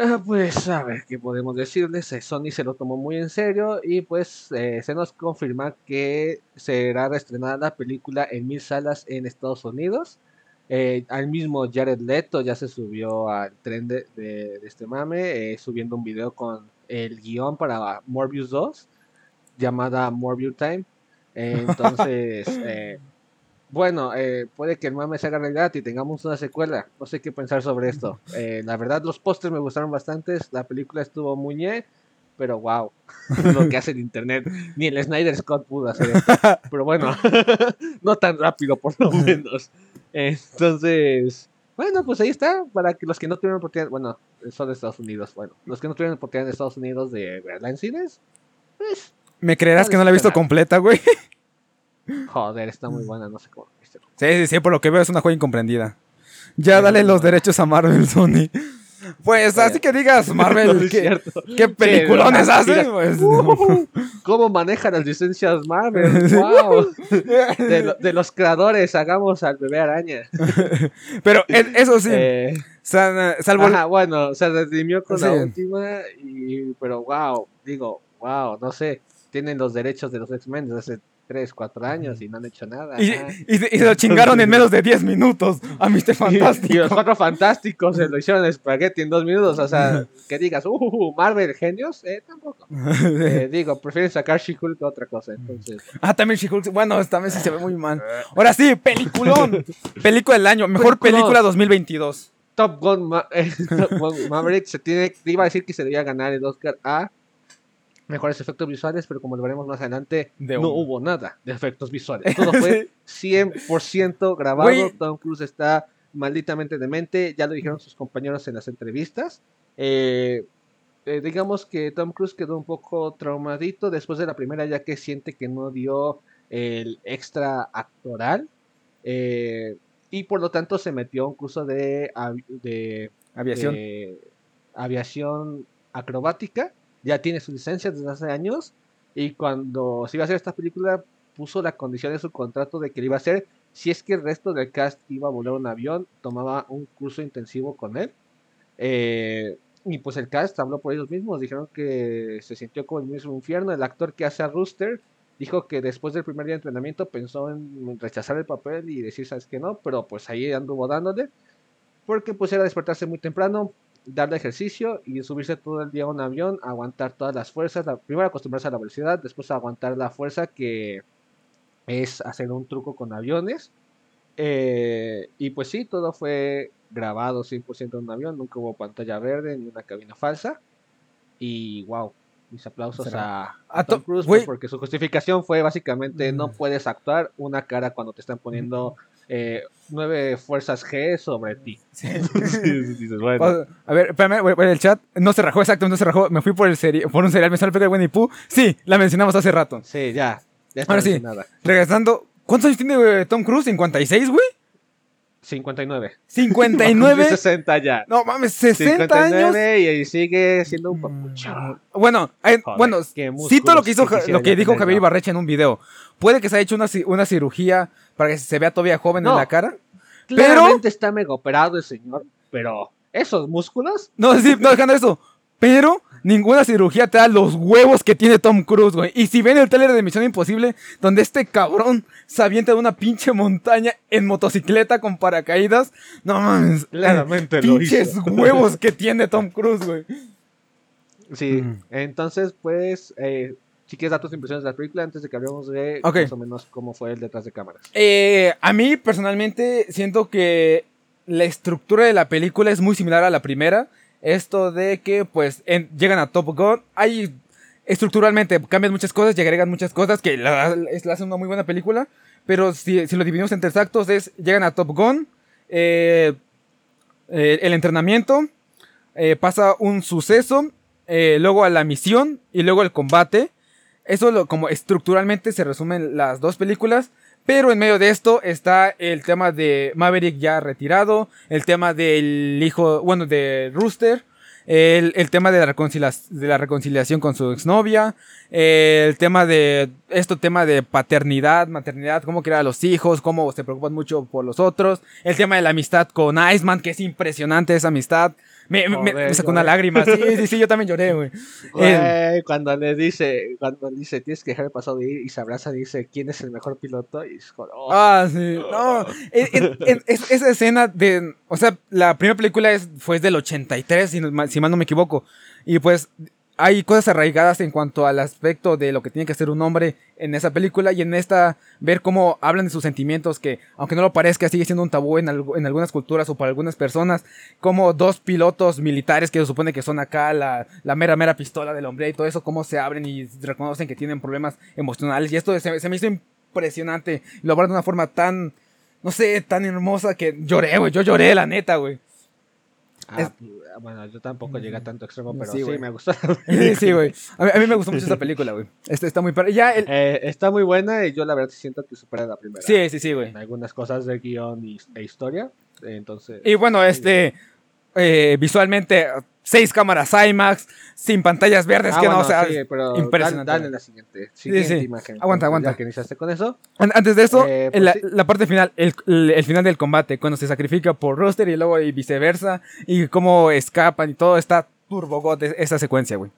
Ah, pues a ver qué podemos decirles. eh, Sony se lo tomó muy en serio y pues eh, se nos confirma que será reestrenada la película en mil salas en Estados Unidos. Eh, al mismo Jared Leto ya se subió al tren de, de- de este mame, eh, subiendo un video con el guion para Morbius 2, llamada Morbius Time. Entonces, bueno, eh, puede que el mame se haga realidad y tengamos una secuela. No sé qué pensar sobre esto. Eh, la verdad, los pósters me gustaron bastante. La película estuvo muy ñe, pero wow, lo que hace el internet. Ni el Snyder Scott pudo hacer esto. Pero bueno, no tan rápido por lo menos. Entonces, bueno, pues ahí está. Para que los que no tuvieron oportunidad, bueno, son de Estados Unidos. Bueno, los que no tuvieron oportunidad de Estados Unidos de verla en cines, pues, ¿Me creerás que no la he visto completa, güey? Joder, está muy buena. No sé cómo. Sí, sí, sí, por lo que veo es una joya incomprendida. Ya Sí, dale los derechos a Marvel, Sony. Pues así que digas, Marvel, ¿qué, qué peliculones mira, hacen? Pues, Uh, ¿Cómo manejan las licencias Marvel? ¡Wow! De, lo- de los creadores, hagamos al bebé araña. Pero eso sí, Eh, san- salvo... ajá, bueno, se redimió con la Sí. última, y, pero wow, digo, wow, no sé, tienen los derechos de los X-Men desde hace 3, 4 años y no han hecho nada. Y, y se- y se lo chingaron en menos de 10 minutos a Mr. Y, y los Fantástico. cuatro fantásticos se lo hicieron espagueti en dos minutos. O sea, que digas, uh, Marvel, genios, eh, tampoco. Eh, digo, prefieren sacar She-Hulk que otra cosa. Entonces, Ah, también She-Hulk. Bueno, esta vez sí se ve muy mal. Ahora sí, peliculón. Película del año. Mejor Peliculón. película 2022. Top Gun, Ma- eh, Top Gun Maverick se tiene, iba a decir que se debía ganar el Oscar a mejores efectos visuales, pero como lo veremos más adelante, De no uno. hubo nada de efectos visuales. Todo fue 100% grabado. Tom Cruise está malditamente demente, ya lo dijeron sus compañeros en las entrevistas. Eh, eh, digamos que Tom Cruise quedó un poco traumadito después de la primera, ya que siente que no dio el extra actoral. eh, y por lo tanto se metió a un curso de, avi- de Aviación. de aviación acrobática. Ya tiene su licencia desde hace años. Y cuando se iba a hacer esta película, puso la condición de su contrato de que lo iba a hacer si es que el resto del cast iba a volar un avión, tomaba un curso intensivo con él. Eh, y pues el cast habló por ellos mismos, dijeron que se sintió como el mismo infierno. El actor que hace a Rooster dijo que después del primer día de entrenamiento pensó en rechazar el papel y decir, sabes que no, pero pues ahí anduvo dándole, porque pues era despertarse muy temprano, darle ejercicio y subirse todo el día a un avión, aguantar todas las fuerzas, la- primero acostumbrarse a la velocidad, después aguantar la fuerza que es hacer un truco con aviones. Eh, y pues sí, todo fue grabado 100% en un avión, nunca hubo pantalla verde ni una cabina falsa. Y wow, mis aplausos Será. a, Tom to- Cruise pues, porque su justificación fue básicamente no Mm. puedes actuar una cara cuando te están poniendo eh, nueve fuerzas G sobre ti. Sí. Bueno. A ver, espérame, voy- voy en el chat. No se rajó, exacto, no se rajó. Me fui por, el seri- por un serial. Me sale el Winnie Pooh. Sí, la mencionamos hace rato. Sí, ya. Ya está Ahora sí. Regresando. ¿Cuántos años tiene Tom Cruise? ¿56, güey? 59. 59. 60 ya. No mames, 60 años. y sigue siendo un papucho. Bueno, eh, bueno, cito lo que hizo lo que dijo Javier Ibarreche en un video. Puede que se haya hecho una, una cirugía para que se vea todavía joven en la cara. Claramente pero... está mega operado el señor, pero esos músculos. No, sí, no dejando eso. Pero ninguna cirugía te da los huevos que tiene Tom Cruise, güey. Y si ven el trailer de Misión Imposible, donde este cabrón se avienta de una pinche montaña en motocicleta con paracaídas, no mames. Claramente lo Pinches huevos que tiene Tom Cruise, güey. Sí, entonces, pues, eh, si quieres dar tus impresiones de la película antes de que hablemos de más o menos cómo fue el detrás de cámaras. Eh, a mí, personalmente, siento que la estructura de la película es muy similar a la primera esto de que pues llegan a Top Gun, hay estructuralmente cambian muchas cosas y agregan muchas cosas que la, hacen una muy buena película, pero si, lo dividimos en tres actos es llegan a Top Gun, eh, eh, el entrenamiento, eh, pasa un suceso, luego a la misión y luego el combate. Eso como estructuralmente se resumen las dos películas. Pero en medio de esto está el tema de Maverick ya retirado, el tema del hijo, bueno, de Rooster, el, tema de la, de la reconciliación con su exnovia, el tema de, esto tema de paternidad, maternidad, cómo criar a los hijos, cómo se preocupan mucho por los otros, el tema de la amistad con Iceman, que es impresionante esa amistad, me, me, sacó una lágrima. Sí, sí, sí, yo también lloré, güey. cuando le dice, cuando dice, tienes que dejar el pasado de ir y se abraza, dice, ¿quién es el mejor piloto? Y es oh. Ah, sí. No, esa escena de, o sea, la primera película es, fue del 83, si, si mal no me equivoco. Y pues hay cosas arraigadas en cuanto al aspecto de lo que tiene que ser un hombre en esa película y en esta ver cómo hablan de sus sentimientos que aunque no lo parezca sigue siendo un tabú en, algunas culturas o para algunas personas como dos pilotos militares que se supone que son acá la, mera mera pistola del hombre y todo eso cómo se abren y reconocen que tienen problemas emocionales. Y esto se, me hizo impresionante lo hablan de una forma tan no sé tan hermosa que lloré güey yo lloré la neta güey Ah, bueno, yo tampoco llegué a tanto extremo, pero sí, me gustó. sí, güey. A, mí me gustó mucho esa película, güey. Está, está muy ya eh, Está muy buena y yo la verdad siento que supera la primera. Sí, sí, sí, güey. algunas cosas de guion y, e historia. Entonces. Y bueno, este. Eh, visualmente seis cámaras IMAX, sin pantallas verdes, ah, que no, o sea, impresionante. Dale, la siguiente, siguiente imagen. Aguanta, aguanta. que iniciaste con eso. Antes de eso, eh, pues la, parte final, el, el, final del combate, cuando se sacrifica por Roster y luego y viceversa, y cómo escapan y todo, está turbo god esa secuencia, güey.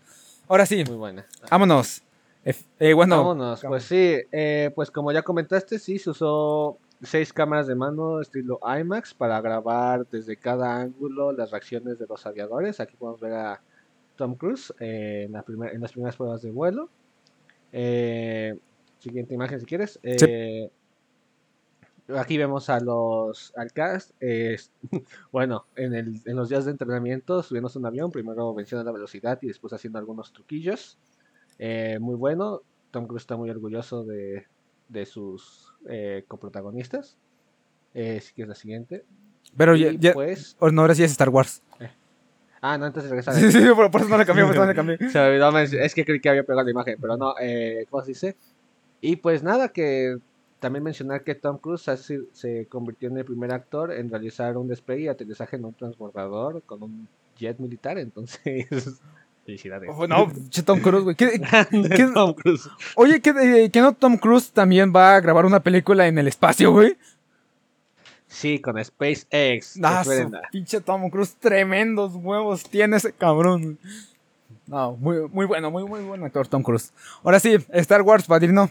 Ahora sí. Muy buena. Vámonos. Eh, bueno. Vámonos, pues sí, eh, pues como ya comentaste, sí, se usó seis cámaras de mano estilo IMAX para grabar desde cada ángulo las reacciones de los aviadores. Aquí podemos ver a Tom Cruise eh, en, en, las primeras pruebas de vuelo. Eh, siguiente imagen si quieres. Eh, aquí vemos a los al cast. bueno, en, el, en, los días de entrenamiento subiendo un avión, primero venciendo la velocidad y después haciendo algunos truquillos. muy bueno. Tom Cruise está muy orgulloso de, de sus eh, coprotagonistas. Eh, si quieres la siguiente. Pero ya, ya, pues... no, ahora sí es Star Wars. Eh. Ah, no, entonces regresa. Sí, sí, por, eso no le no le cambié. Se me olvidó, es que creí que había pegado la imagen, pero no, eh, ¿cómo se dice? Y pues nada, que también mencionar que Tom Cruise se convirtió en el primer actor en realizar un despegue y aterrizaje en un transbordador con un jet militar, entonces Felicidades. Oh, no, Tom Cruise, güey. Tom Cruise. Oye, ¿qué, ¿qué no Tom Cruise también va a grabar una película en el espacio, güey? Sí, con SpaceX. Ah, pinche Tom Cruise, tremendos huevos tiene ese cabrón. No, muy, muy bueno, muy, muy buen actor Tom Cruise. Ahora sí, Star Wars, padrino.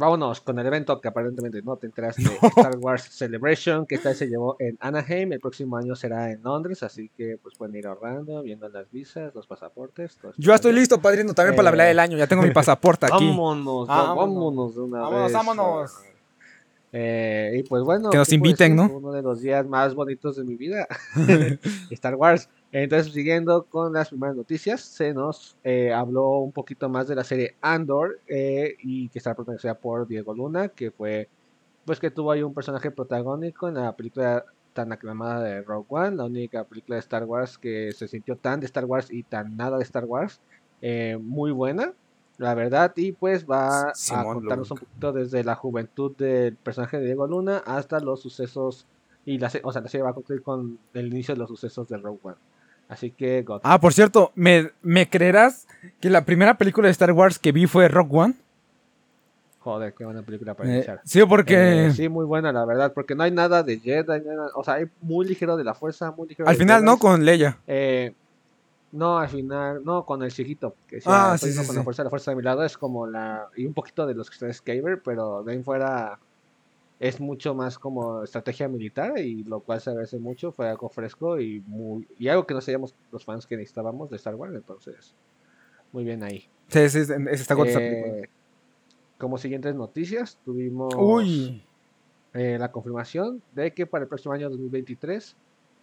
Vámonos con el evento que aparentemente no te enteraste, de Star Wars Celebration, que esta vez se llevó en Anaheim, el próximo año será en Londres, así que pues pueden ir ahorrando, viendo las visas, los pasaportes. Yo estoy listo, padrino, también para la velada del año, ya tengo mi pasaporte aquí. Vámonos, vámonos de una vámonos, vez. Vámonos, eh, y pues bueno, que nos inviten, ¿no? Uno de los días más bonitos de mi vida, Star Wars. Entonces, siguiendo con las primeras noticias, se nos eh, habló un poquito más de la serie Andor eh, y que está protagonizada por Diego Luna, que fue, pues que tuvo ahí un personaje protagónico en la película tan aclamada de Rogue One, la única película de Star Wars que se sintió tan de Star Wars y tan nada de Star Wars, eh, muy buena, la verdad, y pues va a contarnos un poquito desde la juventud del personaje de Diego Luna hasta los sucesos Y la, o sea, la serie va a concluir con el inicio de los sucesos de Rogue One. Así que, God. Ah, por cierto, ¿me, ¿me creerás que la primera película de Star Wars que vi fue Rogue One? Joder, qué buena película para Eh, iniciar. sí, porque Eh, sí, muy buena, la verdad, porque no hay nada de Jedi, nada- o sea, hay muy ligero de la fuerza, muy ligero al de final no con Leia. Eh, no, al final, no, con el chiquito. Que Ah, ah, sí, sí, con sí. la fuerza, la fuerza de mi lado es como la. Y un poquito de los que está Skaver, pero de ahí fuera es mucho más como estrategia militar y lo cual se agradece mucho. Fue algo fresco y muy y algo que no sabíamos los fans que necesitábamos de Star Wars, entonces. Muy bien ahí. Sí, sí, sí, está. Eh, como siguientes noticias, tuvimos Uy. eh, la confirmación de que para el próximo año 2023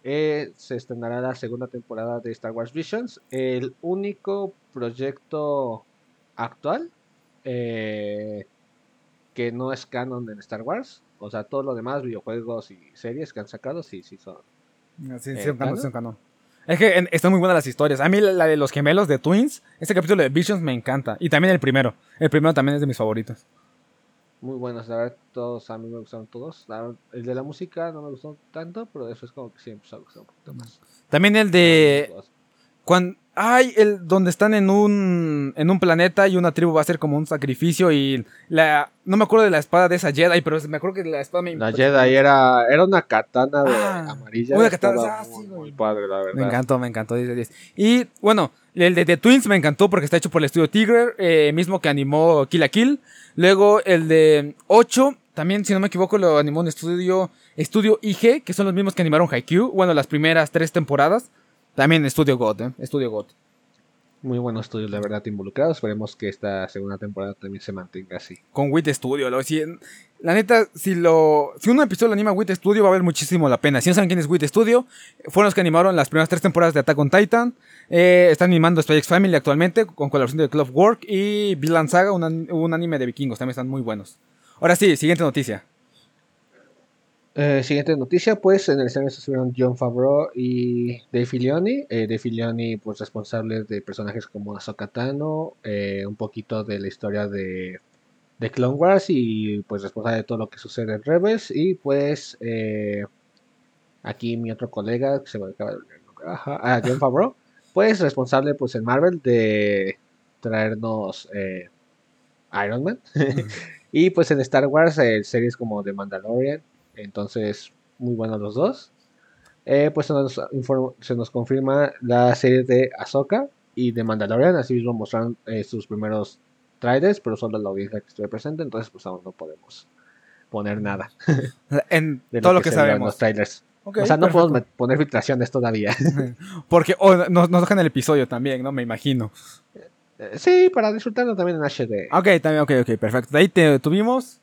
eh, se estrenará la segunda temporada de Star Wars Visions, el único proyecto actual eh, que no es canon en Star Wars. O sea, todo lo demás, videojuegos y series que han sacado, sí, sí son. Sí, eh, sí, un canon, sí, un canon. Es que en- están muy buenas las historias. A mí la, la de los gemelos de Twins, este capítulo de Visions me encanta. Y también el primero. El primero también es de mis favoritos. Muy buenos, la verdad, todos a mí me gustaron todos. La el de la música no me gustó tanto, pero después como que sí me empezó a gustar un poquito más. También el de... Cuando, ay, el donde están en un en un planeta y una tribu va a hacer como un sacrificio y la no me acuerdo de la espada de esa Jedi, pero me acuerdo que la espada me La Jedi era, era una katana de Ah, amarilla. una katana, ah, sí, muy, padre, la verdad. Me encantó, me encantó. 10 de 10. Y bueno, el de The Twins me encantó porque está hecho por el estudio Tigre, eh, mismo que animó Kill la Kill. Luego el de 8, también si no me equivoco, lo animó un estudio, estudio IG, que son los mismos que animaron Haikyuu. Bueno, las primeras tres temporadas. También Estudio God, ¿eh? Estudio God. Muy buenos estudios, la verdad, involucrados. Esperemos que esta segunda temporada también se mantenga así. Con Wit Studio. Lo, si- la neta, si lo si un episodio lo anima Wit Studio, va a valer muchísimo la pena. Si no saben quién es Wit Studio, fueron los que animaron las primeras tres temporadas de Attack on Titan. Eh, están animando Spy X Family actualmente, con colaboración de Club Work y Villain Saga, un, un anime de vikingos. También están muy buenos. Ahora sí, siguiente noticia. Eh, siguiente noticia, pues en el escenario estuvieron John Favreau y Dave Filoni. Eh, Dave Filoni, pues responsable de personajes como Ahsoka Tano, eh, un poquito de la historia de, de Clone Wars y pues responsable de todo lo que sucede en Rebels. Y pues aquí mi otro colega, que se me acaba de ajá, ah, John Favreau, pues responsable pues en Marvel de traernos Iron Man. y pues en Star Wars, series como The Mandalorian. Entonces, muy buenos los dos. Eh, pues se nos, se nos confirma la serie de Ahsoka y de Mandalorian. Así mismo mostraron eh, sus primeros trailers, pero solo la audiencia que estuve presente. Entonces, pues aún no podemos poner nada En de todo lo que en sabemos. los trailers. Ok, o sea, no perfecto. podemos poner filtraciones todavía. Porque oh, nos, nos dejan el episodio también, ¿no? Me imagino. Eh, sí, para disfrutarlo también en HD. Ok, también, ok, ok, perfecto. De ahí te, tuvimos.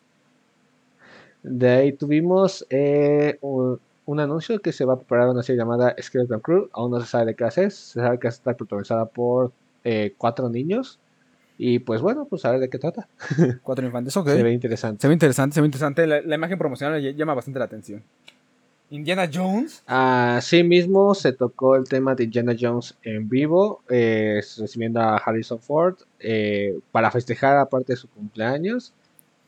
De ahí tuvimos eh, un, un anuncio que se va a preparar una serie llamada Skeleton Crew. Aún no se sabe de qué hacer. Se sabe que estar protagonizada por eh, cuatro niños. Y pues bueno, pues a ver de qué trata. Cuatro infantes, ok. Se ve interesante. Se ve interesante, se ve interesante. La, la imagen promocional ll- llama bastante la atención. Indiana Jones. Así mismo se tocó el tema de Indiana Jones en vivo, eh, recibiendo a Harrison Ford eh, para festejar aparte de su cumpleaños.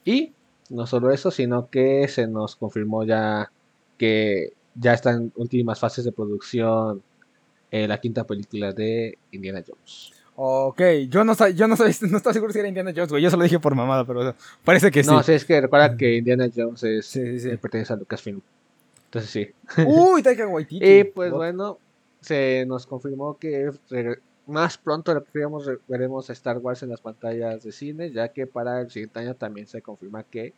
Y no solo eso, sino que se nos confirmó ya que ya está en últimas fases de producción eh, la quinta película de Indiana Jones. Ok, yo no, yo no, no estaba seguro si era Indiana Jones, güey. Yo solo dije por mamada, pero parece que sí. No, sí, es que recuerda que Indiana Jones es, Sí, sí, sí. eh, pertenece a Lucasfilm. Entonces sí. Uy, Taika Waititi. Y pues What? bueno, se nos confirmó que más pronto veremos a Star Wars en las pantallas de cine, ya que para el siguiente año también se confirma que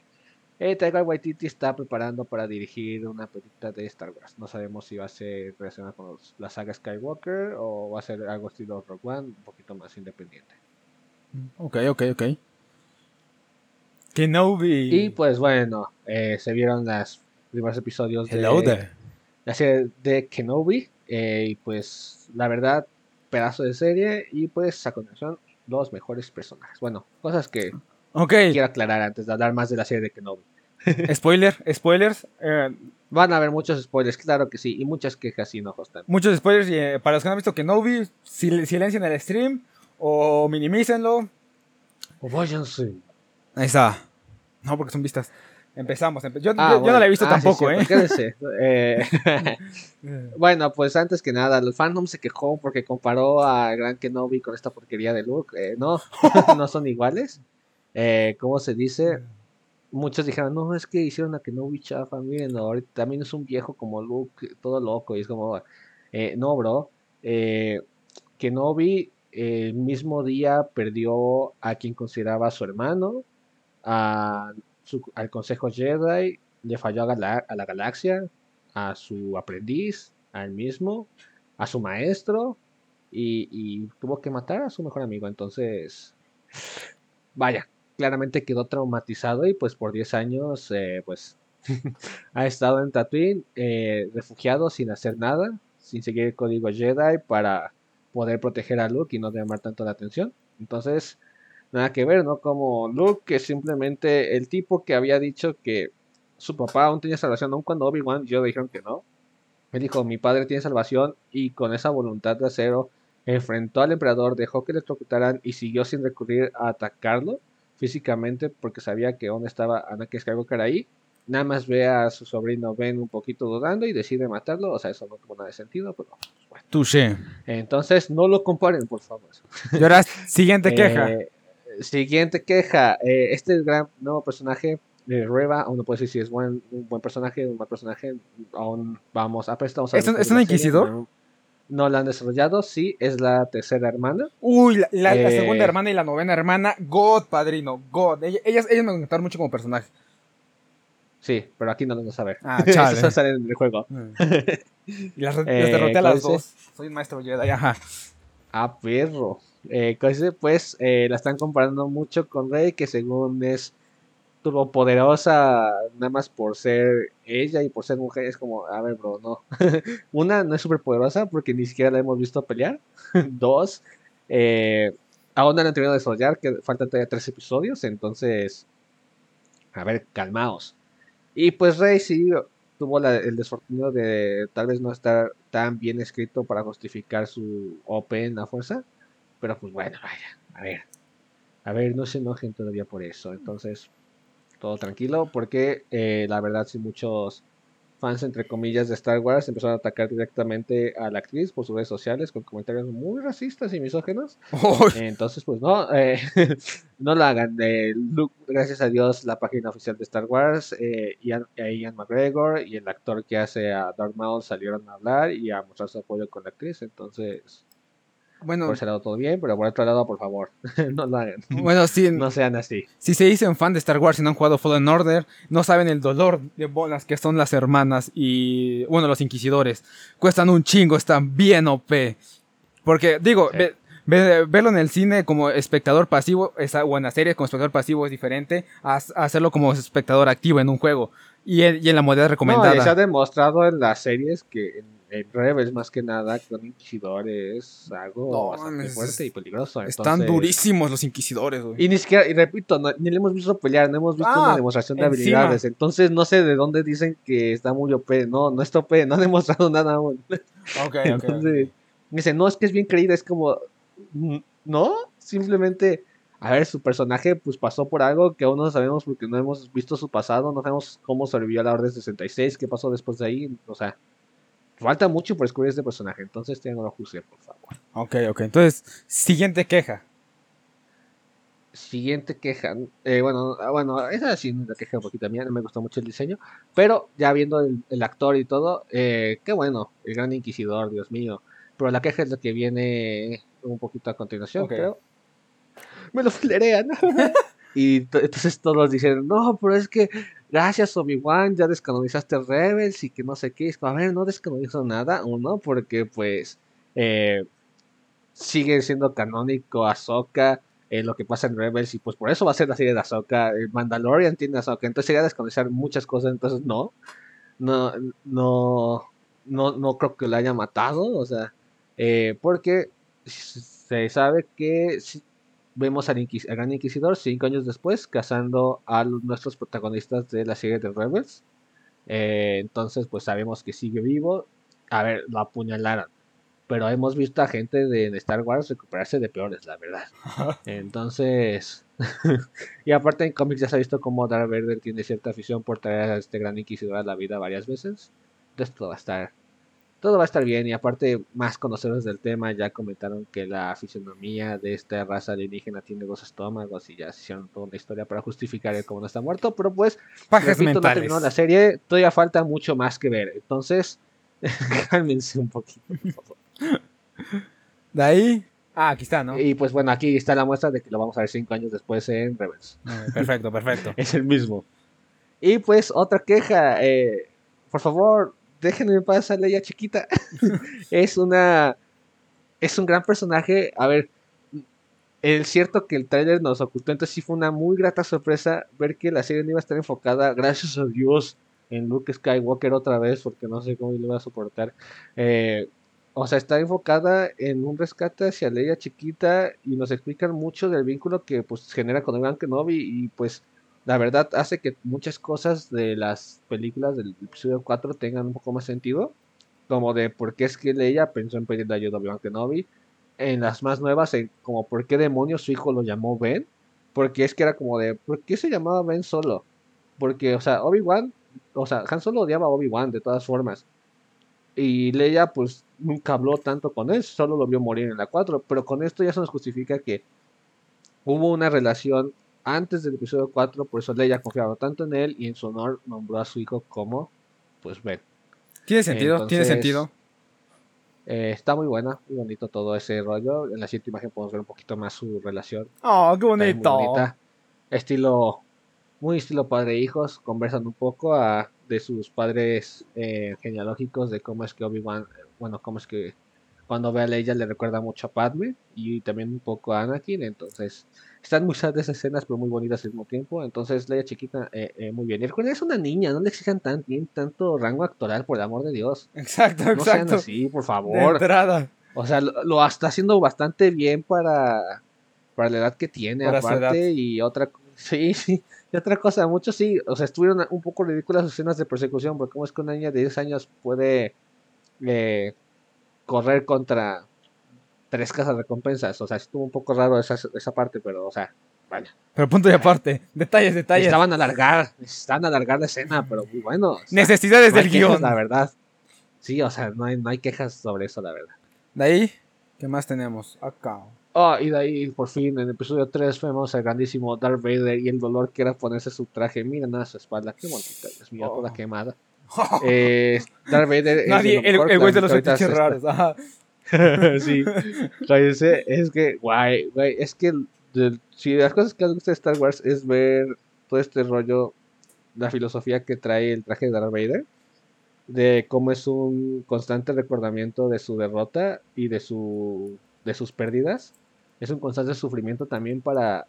eh, Taika Waititi está preparando para dirigir una película de Star Wars. No sabemos si va a ser relacionada con los- la saga Skywalker o va a ser algo estilo Rogue One, un poquito más independiente. Ok, ok, ok. Kenobi. Y pues bueno, eh, se vieron los primeros episodios Hello de there. la serie de Kenobi. eh, y pues la verdad, pedazo de serie. Y pues a continuación, los mejores personajes. Bueno, cosas que quiero aclarar antes de hablar más de la serie de Kenobi. spoiler, spoilers. eh, Van a haber muchos spoilers, claro que sí. Y muchas quejas y enojos también. muchos spoilers. Y, eh, para los que no han visto Kenobi, sil- silencien el stream o minimícenlo. O váyanse. Ahí está. No, porque son vistas. Empezamos. yo, ah, no la he visto ah, tampoco, ¿eh? eh bueno, pues antes que nada, el fandom se quejó porque comparó a Gran Kenobi con esta porquería de Luke. Eh, no, no son iguales. Eh, ¿Cómo se dice? Muchos dijeron, no, es que hicieron a Kenobi chafa. Miren, ahorita también es un viejo como Luke, todo loco. Y es como, no, bro. Kenobi el mismo día perdió a quien consideraba su hermano, a al Consejo Jedi, le falló a, la galaxia, a su aprendiz, a él mismo, a su maestro, y, tuvo que matar a su mejor amigo. Entonces, vaya, claramente quedó traumatizado y pues por 10 años, eh, pues ha estado en Tatooine, eh, refugiado sin hacer nada, sin seguir el código Jedi para poder proteger a Luke y no llamar tanto la atención. Entonces, nada que ver, ¿no? Como Luke, que simplemente el tipo que había dicho que su papá aún tenía salvación, aun cuando Obi-Wan yo dijeron que no. Él dijo, mi padre tiene salvación y con esa voluntad de acero enfrentó al emperador, dejó que le electrocutaran y siguió sin recurrir a atacarlo físicamente porque sabía que aún estaba Anakin Skywalker ahí. Nada más ve a su sobrino Ben un poquito dudando y decide matarlo. O sea, eso no tuvo nada de sentido, pero bueno. Touché. Entonces, no lo comparen, por favor. Y ahora, siguiente queja. Eh, Siguiente queja. Eh, este gran nuevo personaje de Reva, aún no puedo decir si es buen, un buen personaje, un mal personaje. Aún vamos a prestar. ¿Es, un, ¿es un inquisidor? No, la han desarrollado, sí, es la tercera hermana. Uy, la, eh, segunda hermana y la novena hermana. God, padrino, God. Ellas, ellas me gustaron mucho como personaje. Sí, pero aquí no lo vamos a ver. Ah, chale. Eso sale en el juego. Mm. y las, derroté a las dos. Soy un maestro Jedi, ajá. Ah, perro. Eh, pues eh, la están comparando mucho con Rey, que según es turbopoderosa, nada más por ser ella y por ser mujer, es como, a ver, bro, no. Una, no es súper poderosa porque ni siquiera la hemos visto pelear. Dos, eh, aún no han terminado de desarrollar, que faltan todavía tres episodios, entonces, a ver, calmaos. Y pues Rey sí tuvo el desfortunio de tal vez no estar tan bien escrito para justificar su OP en la fuerza. Pero pues bueno, vaya, a ver. A ver, no se enojen todavía por eso. Entonces, todo tranquilo, porque eh, la verdad, si muchos fans, entre comillas, de Star Wars empezaron a atacar directamente a la actriz por sus redes sociales con comentarios muy racistas y misógenos. Entonces, pues no, eh, no lo hagan. Eh, gracias a Dios, la página oficial de Star Wars, Ian, Ian, McGregor y el actor que hace a Darth Maul salieron a hablar y a mostrar su apoyo con la actriz. Entonces, bueno, por ese lado todo bien, pero por otro lado, por favor, no lo hagan. Bueno, sí. no sean así. Si se dicen fan de Star Wars y no han jugado Fallen Order, no saben el dolor de bolas que son las hermanas y, bueno, los inquisidores. Cuestan un chingo, están bien OP. Porque, digo, verlo en el cine como espectador pasivo, o en la serie como espectador pasivo es diferente a, hacerlo como espectador activo en un juego. Y, en la modalidad recomendada. No, se ha demostrado en las series que en Rebels más que nada que un inquisidor es algo bastante fuerte y peligroso. Están durísimos los inquisidores, güey. Y ni siquiera, y repito, ni le hemos visto pelear, no hemos visto una ah, demostración de habilidades. Entonces no sé de dónde dicen que está muy OP. No, no está OP, no ha demostrado nada aún. Ok, ok. Dice, no, es que es bien creída, es como, no, simplemente, a ver, su personaje pues pasó por algo que aún no sabemos porque no hemos visto su pasado, no sabemos cómo sobrevivió a la Orden 66, qué pasó después de ahí, o sea, falta mucho por descubrir este personaje, entonces tengo la justicia, por favor. Ok, ok. Entonces, siguiente queja. Siguiente queja. Eh, bueno, ah, bueno, esa sí es una queja un poquito mía, no me gustó mucho el diseño. Pero ya viendo el, actor y todo, eh, qué bueno, el gran inquisidor, Dios mío. Pero la queja es la que viene un poquito a continuación, creo. Me lo filerean. y entonces todos dicen, no, pero es que gracias Obi-Wan, ya descanonizaste Rebels y que no sé qué. A ver, no descanonizó nada, uno, porque pues eh, sigue siendo canónico Ahsoka, eh, lo que pasa en Rebels, y pues por eso va a ser la serie de Ahsoka. El Mandalorian tiene Ahsoka, entonces llega a descanonizar muchas cosas, entonces no, no, no, no, no creo que lo haya matado, o sea, eh, porque se sabe que vemos al, Gran Inquisidor cinco años después cazando a nuestros protagonistas de la serie de Rebels. Eh, entonces, pues sabemos que sigue vivo. A ver, lo apuñalaron. pero hemos visto a gente de, Star Wars recuperarse de peores, la verdad. Entonces, y aparte en cómics ya se ha visto cómo Darth Vader tiene cierta afición por traer a este gran inquisidor a la vida varias veces. Entonces todo va a estar, todo va a estar bien y aparte más conocedores del tema ya comentaron que la fisionomía de esta raza alienígena tiene dos estómagos y ya se hicieron toda una historia para justificar el cómo no está muerto, pero pues, repito, no terminó la serie, todavía falta mucho más que ver. Entonces, cálmense un poquito, por favor. De ahí. Ah, aquí está, ¿no? Y pues bueno, aquí está la muestra de que lo vamos a ver cinco años después en Rebels. Ah, perfecto, perfecto. es el mismo. Y pues otra queja. Eh, por favor, déjenme en paz a Leia chiquita. es una. Es un gran personaje. A ver. Es cierto que el trailer nos ocultó, entonces sí fue una muy grata sorpresa ver que la serie no iba a estar enfocada, gracias a Dios, en Luke Skywalker otra vez, porque no sé cómo lo iba a soportar. Eh, o sea, está enfocada en un rescate hacia Leia chiquita y nos explican mucho del vínculo que pues genera con Obi-Wan Kenobi y pues la verdad hace que muchas cosas de las películas del episodio 4 tengan un poco más sentido. Como de por qué es que Leia pensó en pedirle ayuda a Obi-Wan Kenobi. En las más nuevas, como por qué demonios su hijo lo llamó Ben. Porque es que era como de, ¿por qué se llamaba Ben solo? Porque, o sea, Obi-Wan, o sea, Han solo odiaba a Obi-Wan de todas formas. Y Leia, pues, nunca habló tanto con él, solo lo vio morir en la 4. Pero con esto ya se nos justifica que hubo una relación antes del episodio 4, por eso Leia confiaba tanto en él y en su honor nombró a su hijo como, pues, Ben. Tiene sentido, tiene sentido. Eh, está muy buena, muy bonito todo ese rollo. En la siguiente imagen podemos ver un poquito más su relación. Oh, qué bonito. Estilo, muy estilo padre e hijos. Conversan un poco a de sus padres eh, genealógicos, de cómo es que Obi-Wan, bueno, cómo es que cuando ve a Leia le recuerda mucho a Padme y también un poco a Anakin, entonces están muchas de esas escenas pero muy bonitas al mismo tiempo, entonces Leia chiquita eh, eh, muy bien. Y recuerden, es una niña, no le exijan tan bien tanto rango actoral, por el amor de Dios. Exacto, no exacto. Sean así, por favor. O sea, lo, está haciendo bastante bien para, para la edad que tiene, aparte, y otra Sí, sí. Y otra cosa, muchos sí, o sea, estuvieron un poco ridículas sus escenas de persecución, porque cómo es que una niña de 10 años puede eh, correr contra tres casas de recompensas. O sea, estuvo un poco raro esa, esa parte, pero, o sea, vaya. Pero punto y aparte, detalles, detalles. Estaban a alargar, estaban a alargar la escena, pero muy bueno. Necesidades del guion. La verdad. Sí, o sea, no hay, no hay quejas sobre eso, la verdad. De ahí, ¿qué más tenemos? Acá. Oh, y de ahí, por fin, en el episodio 3 vemos al grandísimo Darth Vader y el dolor que era ponerse su traje. Mira nada su espalda, qué bonita, mío, toda oh. quemada. Eh, Darth Vader Nadie, el, el güey de los fetiches raros. Ajá. sí, es que, guay, guay, es que si las cosas que gusta de Star Wars es ver todo este rollo, la filosofía que trae el traje de Darth Vader, de cómo es un constante recordamiento de su derrota y de su de sus pérdidas es un constante sufrimiento también para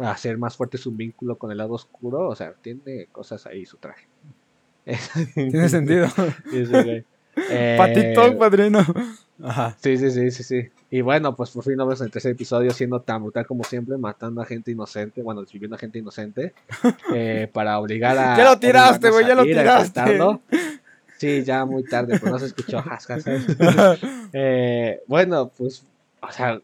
hacer más fuerte su vínculo con el lado oscuro. O sea, tiene cosas ahí su traje. Tiene sentido. Eh, Patito, padrino. Ajá. Sí, sí, sí, sí, sí. Y bueno, pues por fin no ves el tercer episodio siendo tan brutal como siempre, matando a gente inocente, bueno, desviviendo a gente inocente, eh, para obligar a... Ya lo tiraste, güey, ya lo tiraste. Sí, ya muy tarde, pero no se escuchó. eh, bueno, pues, o sea,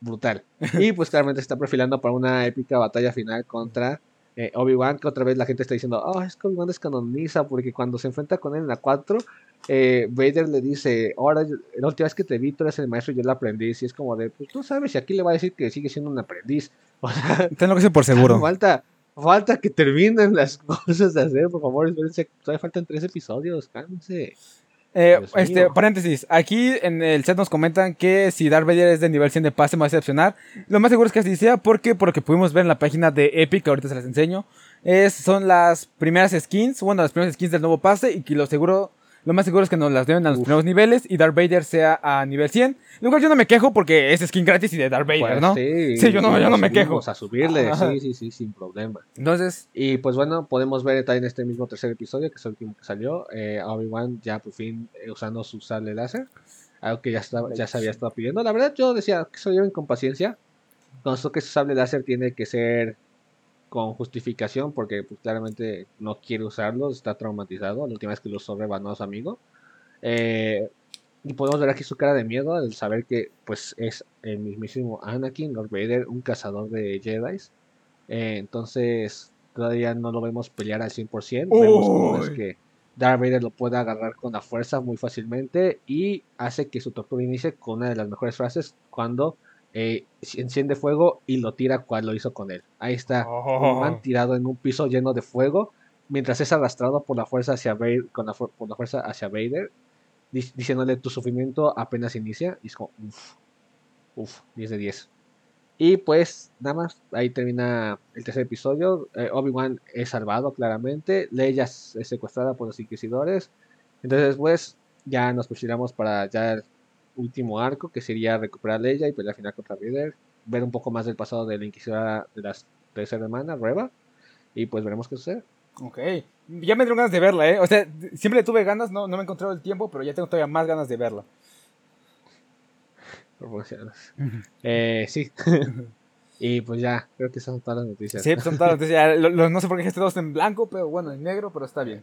brutal. Y pues claramente está perfilando para una épica batalla final contra eh, Obi-Wan, que otra vez la gente está diciendo, oh, es que Obi-Wan descanoniza, porque cuando se enfrenta con él en la 4, eh, Vader le dice, ahora, la última vez que te vi, tú eres el maestro y yo el aprendiz, y es como de, pues tú sabes, y aquí le va a decir que sigue siendo un aprendiz. O sea, tengo que ser por seguro. Falta, falta que terminen las cosas de hacer, por favor, todavía faltan tres episodios, cálmense. Eh, este, paréntesis, aquí en el chat nos comentan que si Darth Vader es de nivel 100 de pase me va a decepcionar. Lo más seguro es que así sea porque por lo que pudimos ver en la página de Epic, ahorita se las enseño, es, son las primeras skins, bueno, las primeras skins del nuevo pase y que lo seguro lo más seguro es que nos las den a los primeros niveles y Darth Vader sea a nivel 100. Lo cual yo no me quejo porque es skin gratis y de Darth Vader, pues ¿no? Sí, sí, yo no, yo no me quejo. A subirle, sí, sí, sí, sin problema. Entonces. Y pues bueno, podemos ver también este mismo tercer episodio, que es el último que salió, eh, Obi-Wan ya por fin eh, usando su sable láser. Algo que ya, estaba, ya se había estado pidiendo. La verdad, yo decía que se lo lleven con paciencia. Consto que su sable láser tiene que ser con justificación porque pues, claramente no quiere usarlo, está traumatizado. La última vez que lo usó rebanó a su amigo. Eh, Y podemos ver aquí su cara de miedo al saber que pues es el mismísimo Anakin, Lord Vader, un cazador de Jedi. Eh, entonces todavía no lo vemos pelear al 100%. Vemos cómo es que Darth Vader lo puede agarrar con la fuerza muy fácilmente y hace que su tortura inicie con una de las mejores frases cuando eh, enciende fuego y lo tira cual lo hizo con él. Ahí está un man oh. tirado en un piso lleno de fuego mientras es arrastrado por la fuerza hacia Vader, con la, por la fuerza hacia Vader diciéndole tu sufrimiento apenas inicia. Y es como, uff, uff, 10 de 10. Y pues nada más, ahí termina el tercer episodio. Eh, Obi-Wan es salvado claramente. Leia es secuestrada por los inquisidores. Entonces pues ya nos posicionamos para ya último arco, que sería recuperar a Leia y pelear final contra Vader. Ver un poco más del pasado de la inquisidora de la tercera hermana, Reva. Y pues veremos qué sucede. Ok. Ya me dieron ganas de verla, ¿eh? O sea, siempre tuve ganas, no, no me he encontrado el tiempo, pero ya tengo todavía más ganas de verla. eh, sí. y pues ya, creo que son todas las noticias. Sí, son todas las noticias. no sé por qué este dos en blanco, pero bueno, en negro, pero está bien.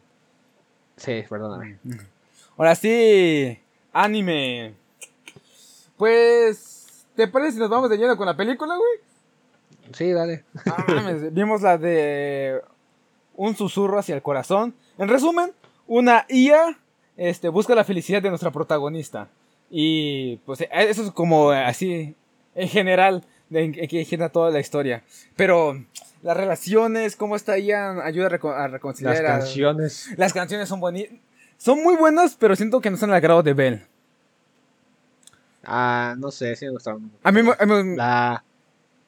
Sí, perdóname. Ahora sí, anime. Pues, ¿te parece si nos vamos de lleno con la película, güey? Sí, dale. Ah, vimos la de un susurro hacia el corazón. En resumen, una IA este, busca la felicidad de nuestra protagonista. Y pues eso es como así, en general, en que gira toda la historia. Pero las relaciones, cómo está IA, ayuda a, reconciliar. Las canciones. las canciones son bonitas. Son muy buenas, pero siento que no están al grado de Bell. Ah, no sé, sí me gustaron. A mí, a mí la,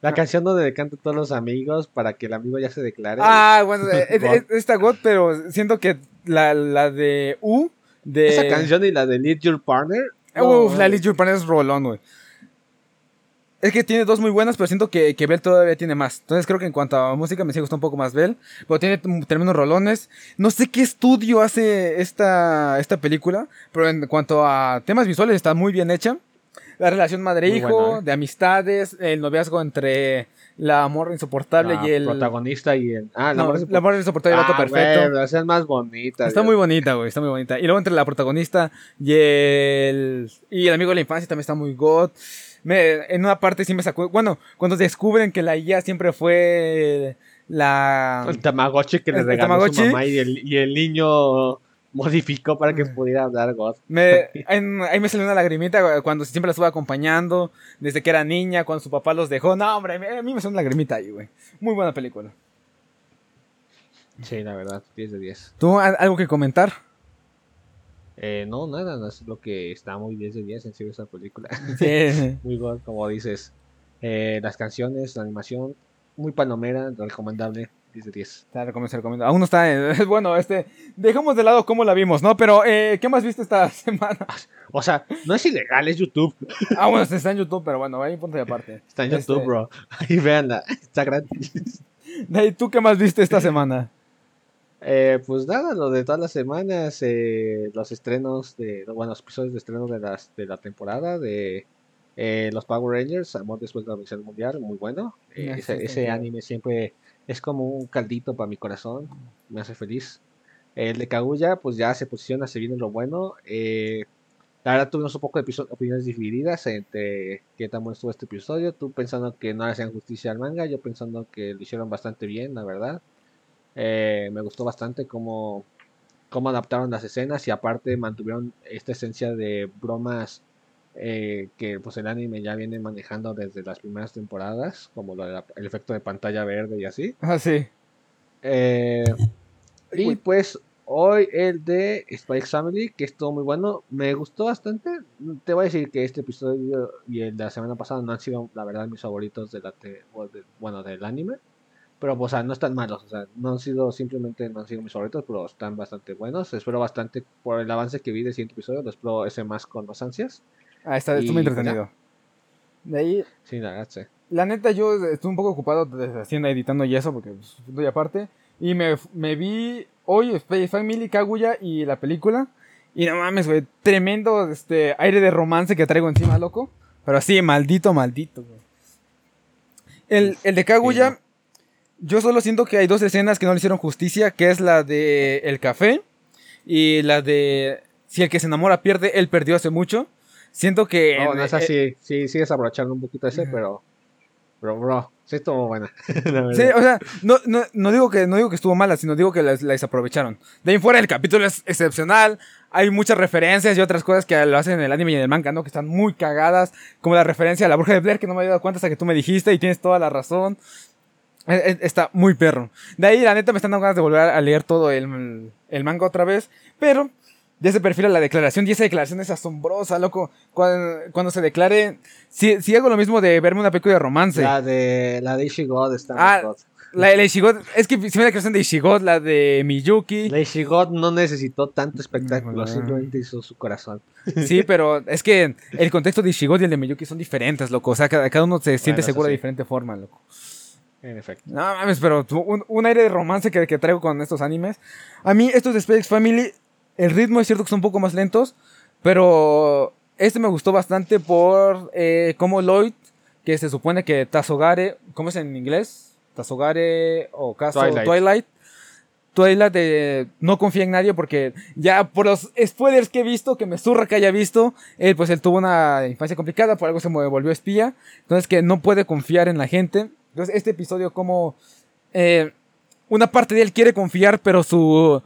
la canción donde cantan todos los amigos para que el amigo ya se declare. Ah, bueno, eh, eh, está God, pero siento que la, la, de U. De... Esa canción y la de Lead Your Partner. Uf, la Lead Your Partner es rolón, güey. Es que tiene dos muy buenas, pero siento que, que Bell todavía tiene más. Entonces creo que en cuanto a música me sigue gustando un poco más Bell. Pero tiene tremendos rolones. No sé qué estudio hace esta, esta película, pero en cuanto a temas visuales está muy bien hecha la relación madre-hijo, ¿eh? de amistades, el noviazgo entre la amor insoportable y el. protagonista y el. Ah, la, amor, insoportable y el ah, perfecto. Es más bonita. Está muy bonita, güey, está muy bonita. Y luego entre la protagonista y el. Y el amigo de la infancia también está muy god. Me, en una parte sí me sacó. Bueno, cuando descubren que la IA siempre fue la. El Tamagotchi que le regaló su mamá y el, y el niño modificó para que pudiera hablar God. Me, ahí, me salió una lagrimita cuando siempre la estuve acompañando, desde que era niña, cuando su papá los dejó. No, hombre, a mí me salió una lagrimita ahí, güey. Muy buena película. Sí, la verdad, 10 de 10. ¿Tú algo que comentar? Eh, no, nada, no es lo que está muy 10 de 10 en serio esa película. Sí. muy God, como dices. Eh, las canciones, la animación, muy palomera, recomendable. 10 de 10. Te recomiendo, se recomiendo. Aún no está. En, bueno, este. Dejamos de lado cómo la vimos, ¿no? Pero, eh, ¿qué más viste esta semana? O sea, no es ilegal, es YouTube. Ah, bueno, está en YouTube, pero bueno, ahí ponte de aparte. Está en YouTube, este, bro. Ahí véanla. Está gratis. ¿Y tú qué más viste esta semana? Eh, pues nada, lo de todas las semanas, eh, los estrenos de, bueno, los episodios de estreno de, las, de la temporada de eh, los Power Rangers, Amor después de la misión mundial, muy bueno. Eh, ese, ese anime siempre es como un caldito para mi corazón, me hace feliz. El de Kaguya, pues ya se posiciona, se viene lo bueno. Eh, la verdad tuvimos un poco de opiniones divididas entre qué tan bueno estuvo este episodio. Tú pensando que no le hacían justicia al manga, yo pensando que lo hicieron bastante bien, la verdad. Eh, me gustó bastante cómo, cómo adaptaron las escenas y aparte mantuvieron esta esencia de bromas eh, que pues el anime ya viene manejando desde las primeras temporadas, como el efecto de pantalla verde y así. Ah, sí. Eh, y pues hoy el de Spike Family, que estuvo muy bueno, me gustó bastante. Te voy a decir que este episodio y el de la semana pasada no han sido, la verdad, mis favoritos de la bueno, del anime. Pero, pues, o sea, no están malos, o sea, no han sido, simplemente no han sido mis favoritos, pero están bastante buenos. Espero bastante por el avance que vi del siguiente episodio, lo espero ese más con más ansias. Ah, está, estuvo muy entretenido. De ahí. Sí, la verdad, La neta, yo estuve un poco ocupado haciendo, editando y eso, porque pues, estoy aparte. Y me, me vi hoy Family, Kaguya y la película. Y no mames, güey, tremendo este, aire de romance que traigo encima, loco. Pero así, maldito, maldito, güey. El, el de Kaguya, yo solo siento que hay dos escenas que no le hicieron justicia, que es la de el café y la de si el que se enamora pierde, él perdió hace mucho. Siento que. No, no es así. sí, sigues abrochando un poquito ese, pero. Pero, bro, sí estuvo buena. sí, o sea, no, no, no, digo que, no digo que estuvo mala, sino digo que la, desaprovecharon. De ahí fuera, el capítulo es excepcional. Hay muchas referencias y otras cosas que lo hacen en el anime y en el manga, ¿no? Que están muy cagadas. Como la referencia a la bruja de Blair, que no me había dado cuenta hasta que tú me dijiste y tienes toda la razón. E, e, está muy perro. De ahí, la neta, me están dando ganas de volver a leer todo el, el manga otra vez. Pero ya se perfila la declaración y esa declaración es asombrosa, loco. Cuando, se declare, si, si, hago lo mismo de verme una película de romance. La de la de Ishigod está ah, La de Ishigod, es que si me la declaración de Ishigod, la de Miyuki. La Ishigod no necesitó tanto espectáculo, simplemente hizo su corazón. Sí, pero es que el contexto de Ishigod y el de Miyuki son diferentes, loco. O sea, cada, uno se siente seguro de diferente forma, loco. En efecto. No mames, pero un, un aire de romance que, que, traigo con estos animes. A mí, estos de Space Family el ritmo es cierto que son un poco más lentos, pero este me gustó bastante por eh, cómo Lloyd, que se supone que Tazogare, ¿cómo es en inglés? Tazogare o caso Twilight. Twilight, eh, no confía en nadie porque ya por los spoilers que he visto, que me zurra que haya visto, él pues él tuvo una infancia complicada, por algo se volvió espía, entonces que no puede confiar en la gente. Entonces este episodio como eh, una parte de él quiere confiar, pero su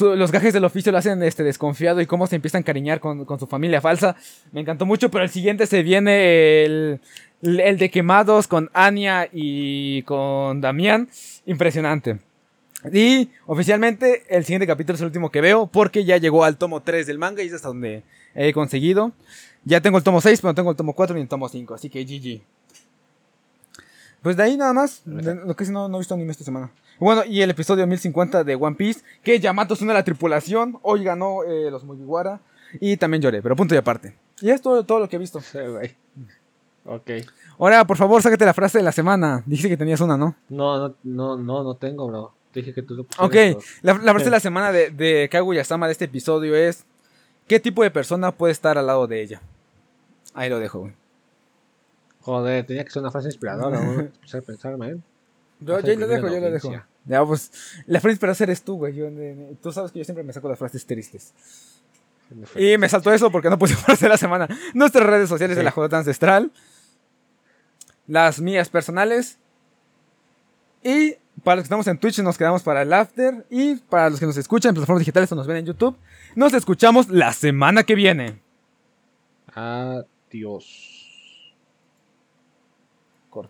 los gajes del oficio lo hacen este, desconfiado y cómo se empieza a encariñar con, su familia falsa. Me encantó mucho, pero el siguiente se viene el, el de quemados con Anya y con Damián. Impresionante. Y oficialmente el siguiente capítulo es el último que veo porque ya llegó al tomo 3 del manga y es hasta donde he conseguido. Ya tengo el tomo 6, pero no tengo el tomo 4 ni el tomo 5, así que GG. Pues de ahí nada más. Lo que no, no he visto anime esta semana. Bueno, y el episodio 1050 de One Piece, que Yamato es una de la tripulación, hoy ganó eh, los Mugiwara, y también lloré, pero punto y aparte. Y es todo, todo lo que he visto. Sí, güey. Ok. Ahora, por favor, sácate la frase de la semana. Dijiste que tenías una, ¿no? No, no, no, no, no tengo, bro. Dije que tú lo Ok, la, frase de la semana de, de Kaguya-sama de este episodio es: ¿Qué tipo de persona puede estar al lado de ella? Ahí lo dejo, güey. Joder, tenía que ser una frase inspiradora, güey. a pensar, man. Yo, yo lo dejo, yo lo dejo. Ya, pues, la frase para hacer eres tú, güey. tú sabes que yo siempre me saco las frases tristes. Y me saltó eso porque no puse frase de la semana. Nuestras redes sociales de la Jota Ancestral. Las mías personales. Y para los que estamos en Twitch nos quedamos para el after. Y para los que nos escuchan en plataformas digitales o nos ven en YouTube, nos escuchamos la semana que viene. Adiós.